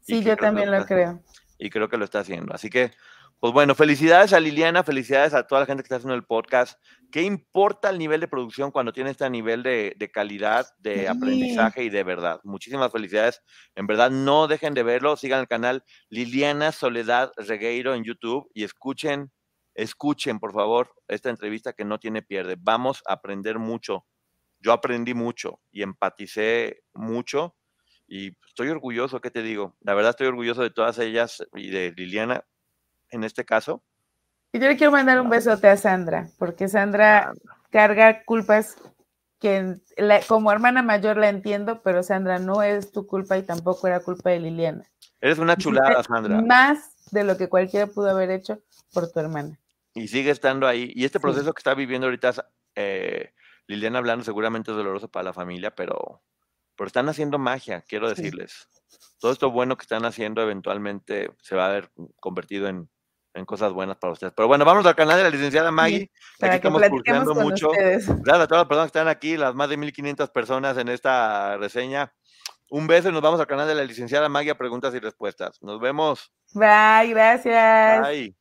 Sí, yo también lo creo. Y creo que lo está haciendo. Así que pues bueno, felicidades a Liliana, felicidades a toda la gente que está haciendo el podcast. ¿Qué importa el nivel de producción cuando tiene este nivel de, calidad, de aprendizaje y de verdad? Muchísimas felicidades. En verdad, no dejen de verlo. Sigan el canal Liliana Soledad Regueiro en YouTube y escuchen, escuchen, por favor, esta entrevista que no tiene pierde. Vamos a aprender mucho. Yo aprendí mucho y empaticé mucho y estoy orgulloso, ¿qué te digo? La verdad estoy orgulloso de todas ellas y de Liliana en este caso. Y yo le quiero mandar un besote a Sandra, porque Sandra carga culpas que como hermana mayor la entiendo, pero Sandra no es tu culpa y tampoco era culpa de Liliana. Eres una chulada, Sandra. Más de lo que cualquiera pudo haber hecho por tu hermana. Y sigue estando ahí. Y este proceso que está viviendo ahorita, eh, Liliana hablando, seguramente es doloroso para la familia, pero, pero están haciendo magia, quiero decirles. Todo esto bueno que están haciendo eventualmente se va a ver convertido en, en cosas buenas para ustedes. Pero bueno, vamos al canal de la licenciada Maggie. aquí estamos curtiendo mucho. Gracias a todas las personas que están aquí, las más de 1500 personas en esta reseña. Un beso y nos vamos al canal de la licenciada Maggie a preguntas y respuestas. Nos vemos. Bye, gracias. Bye.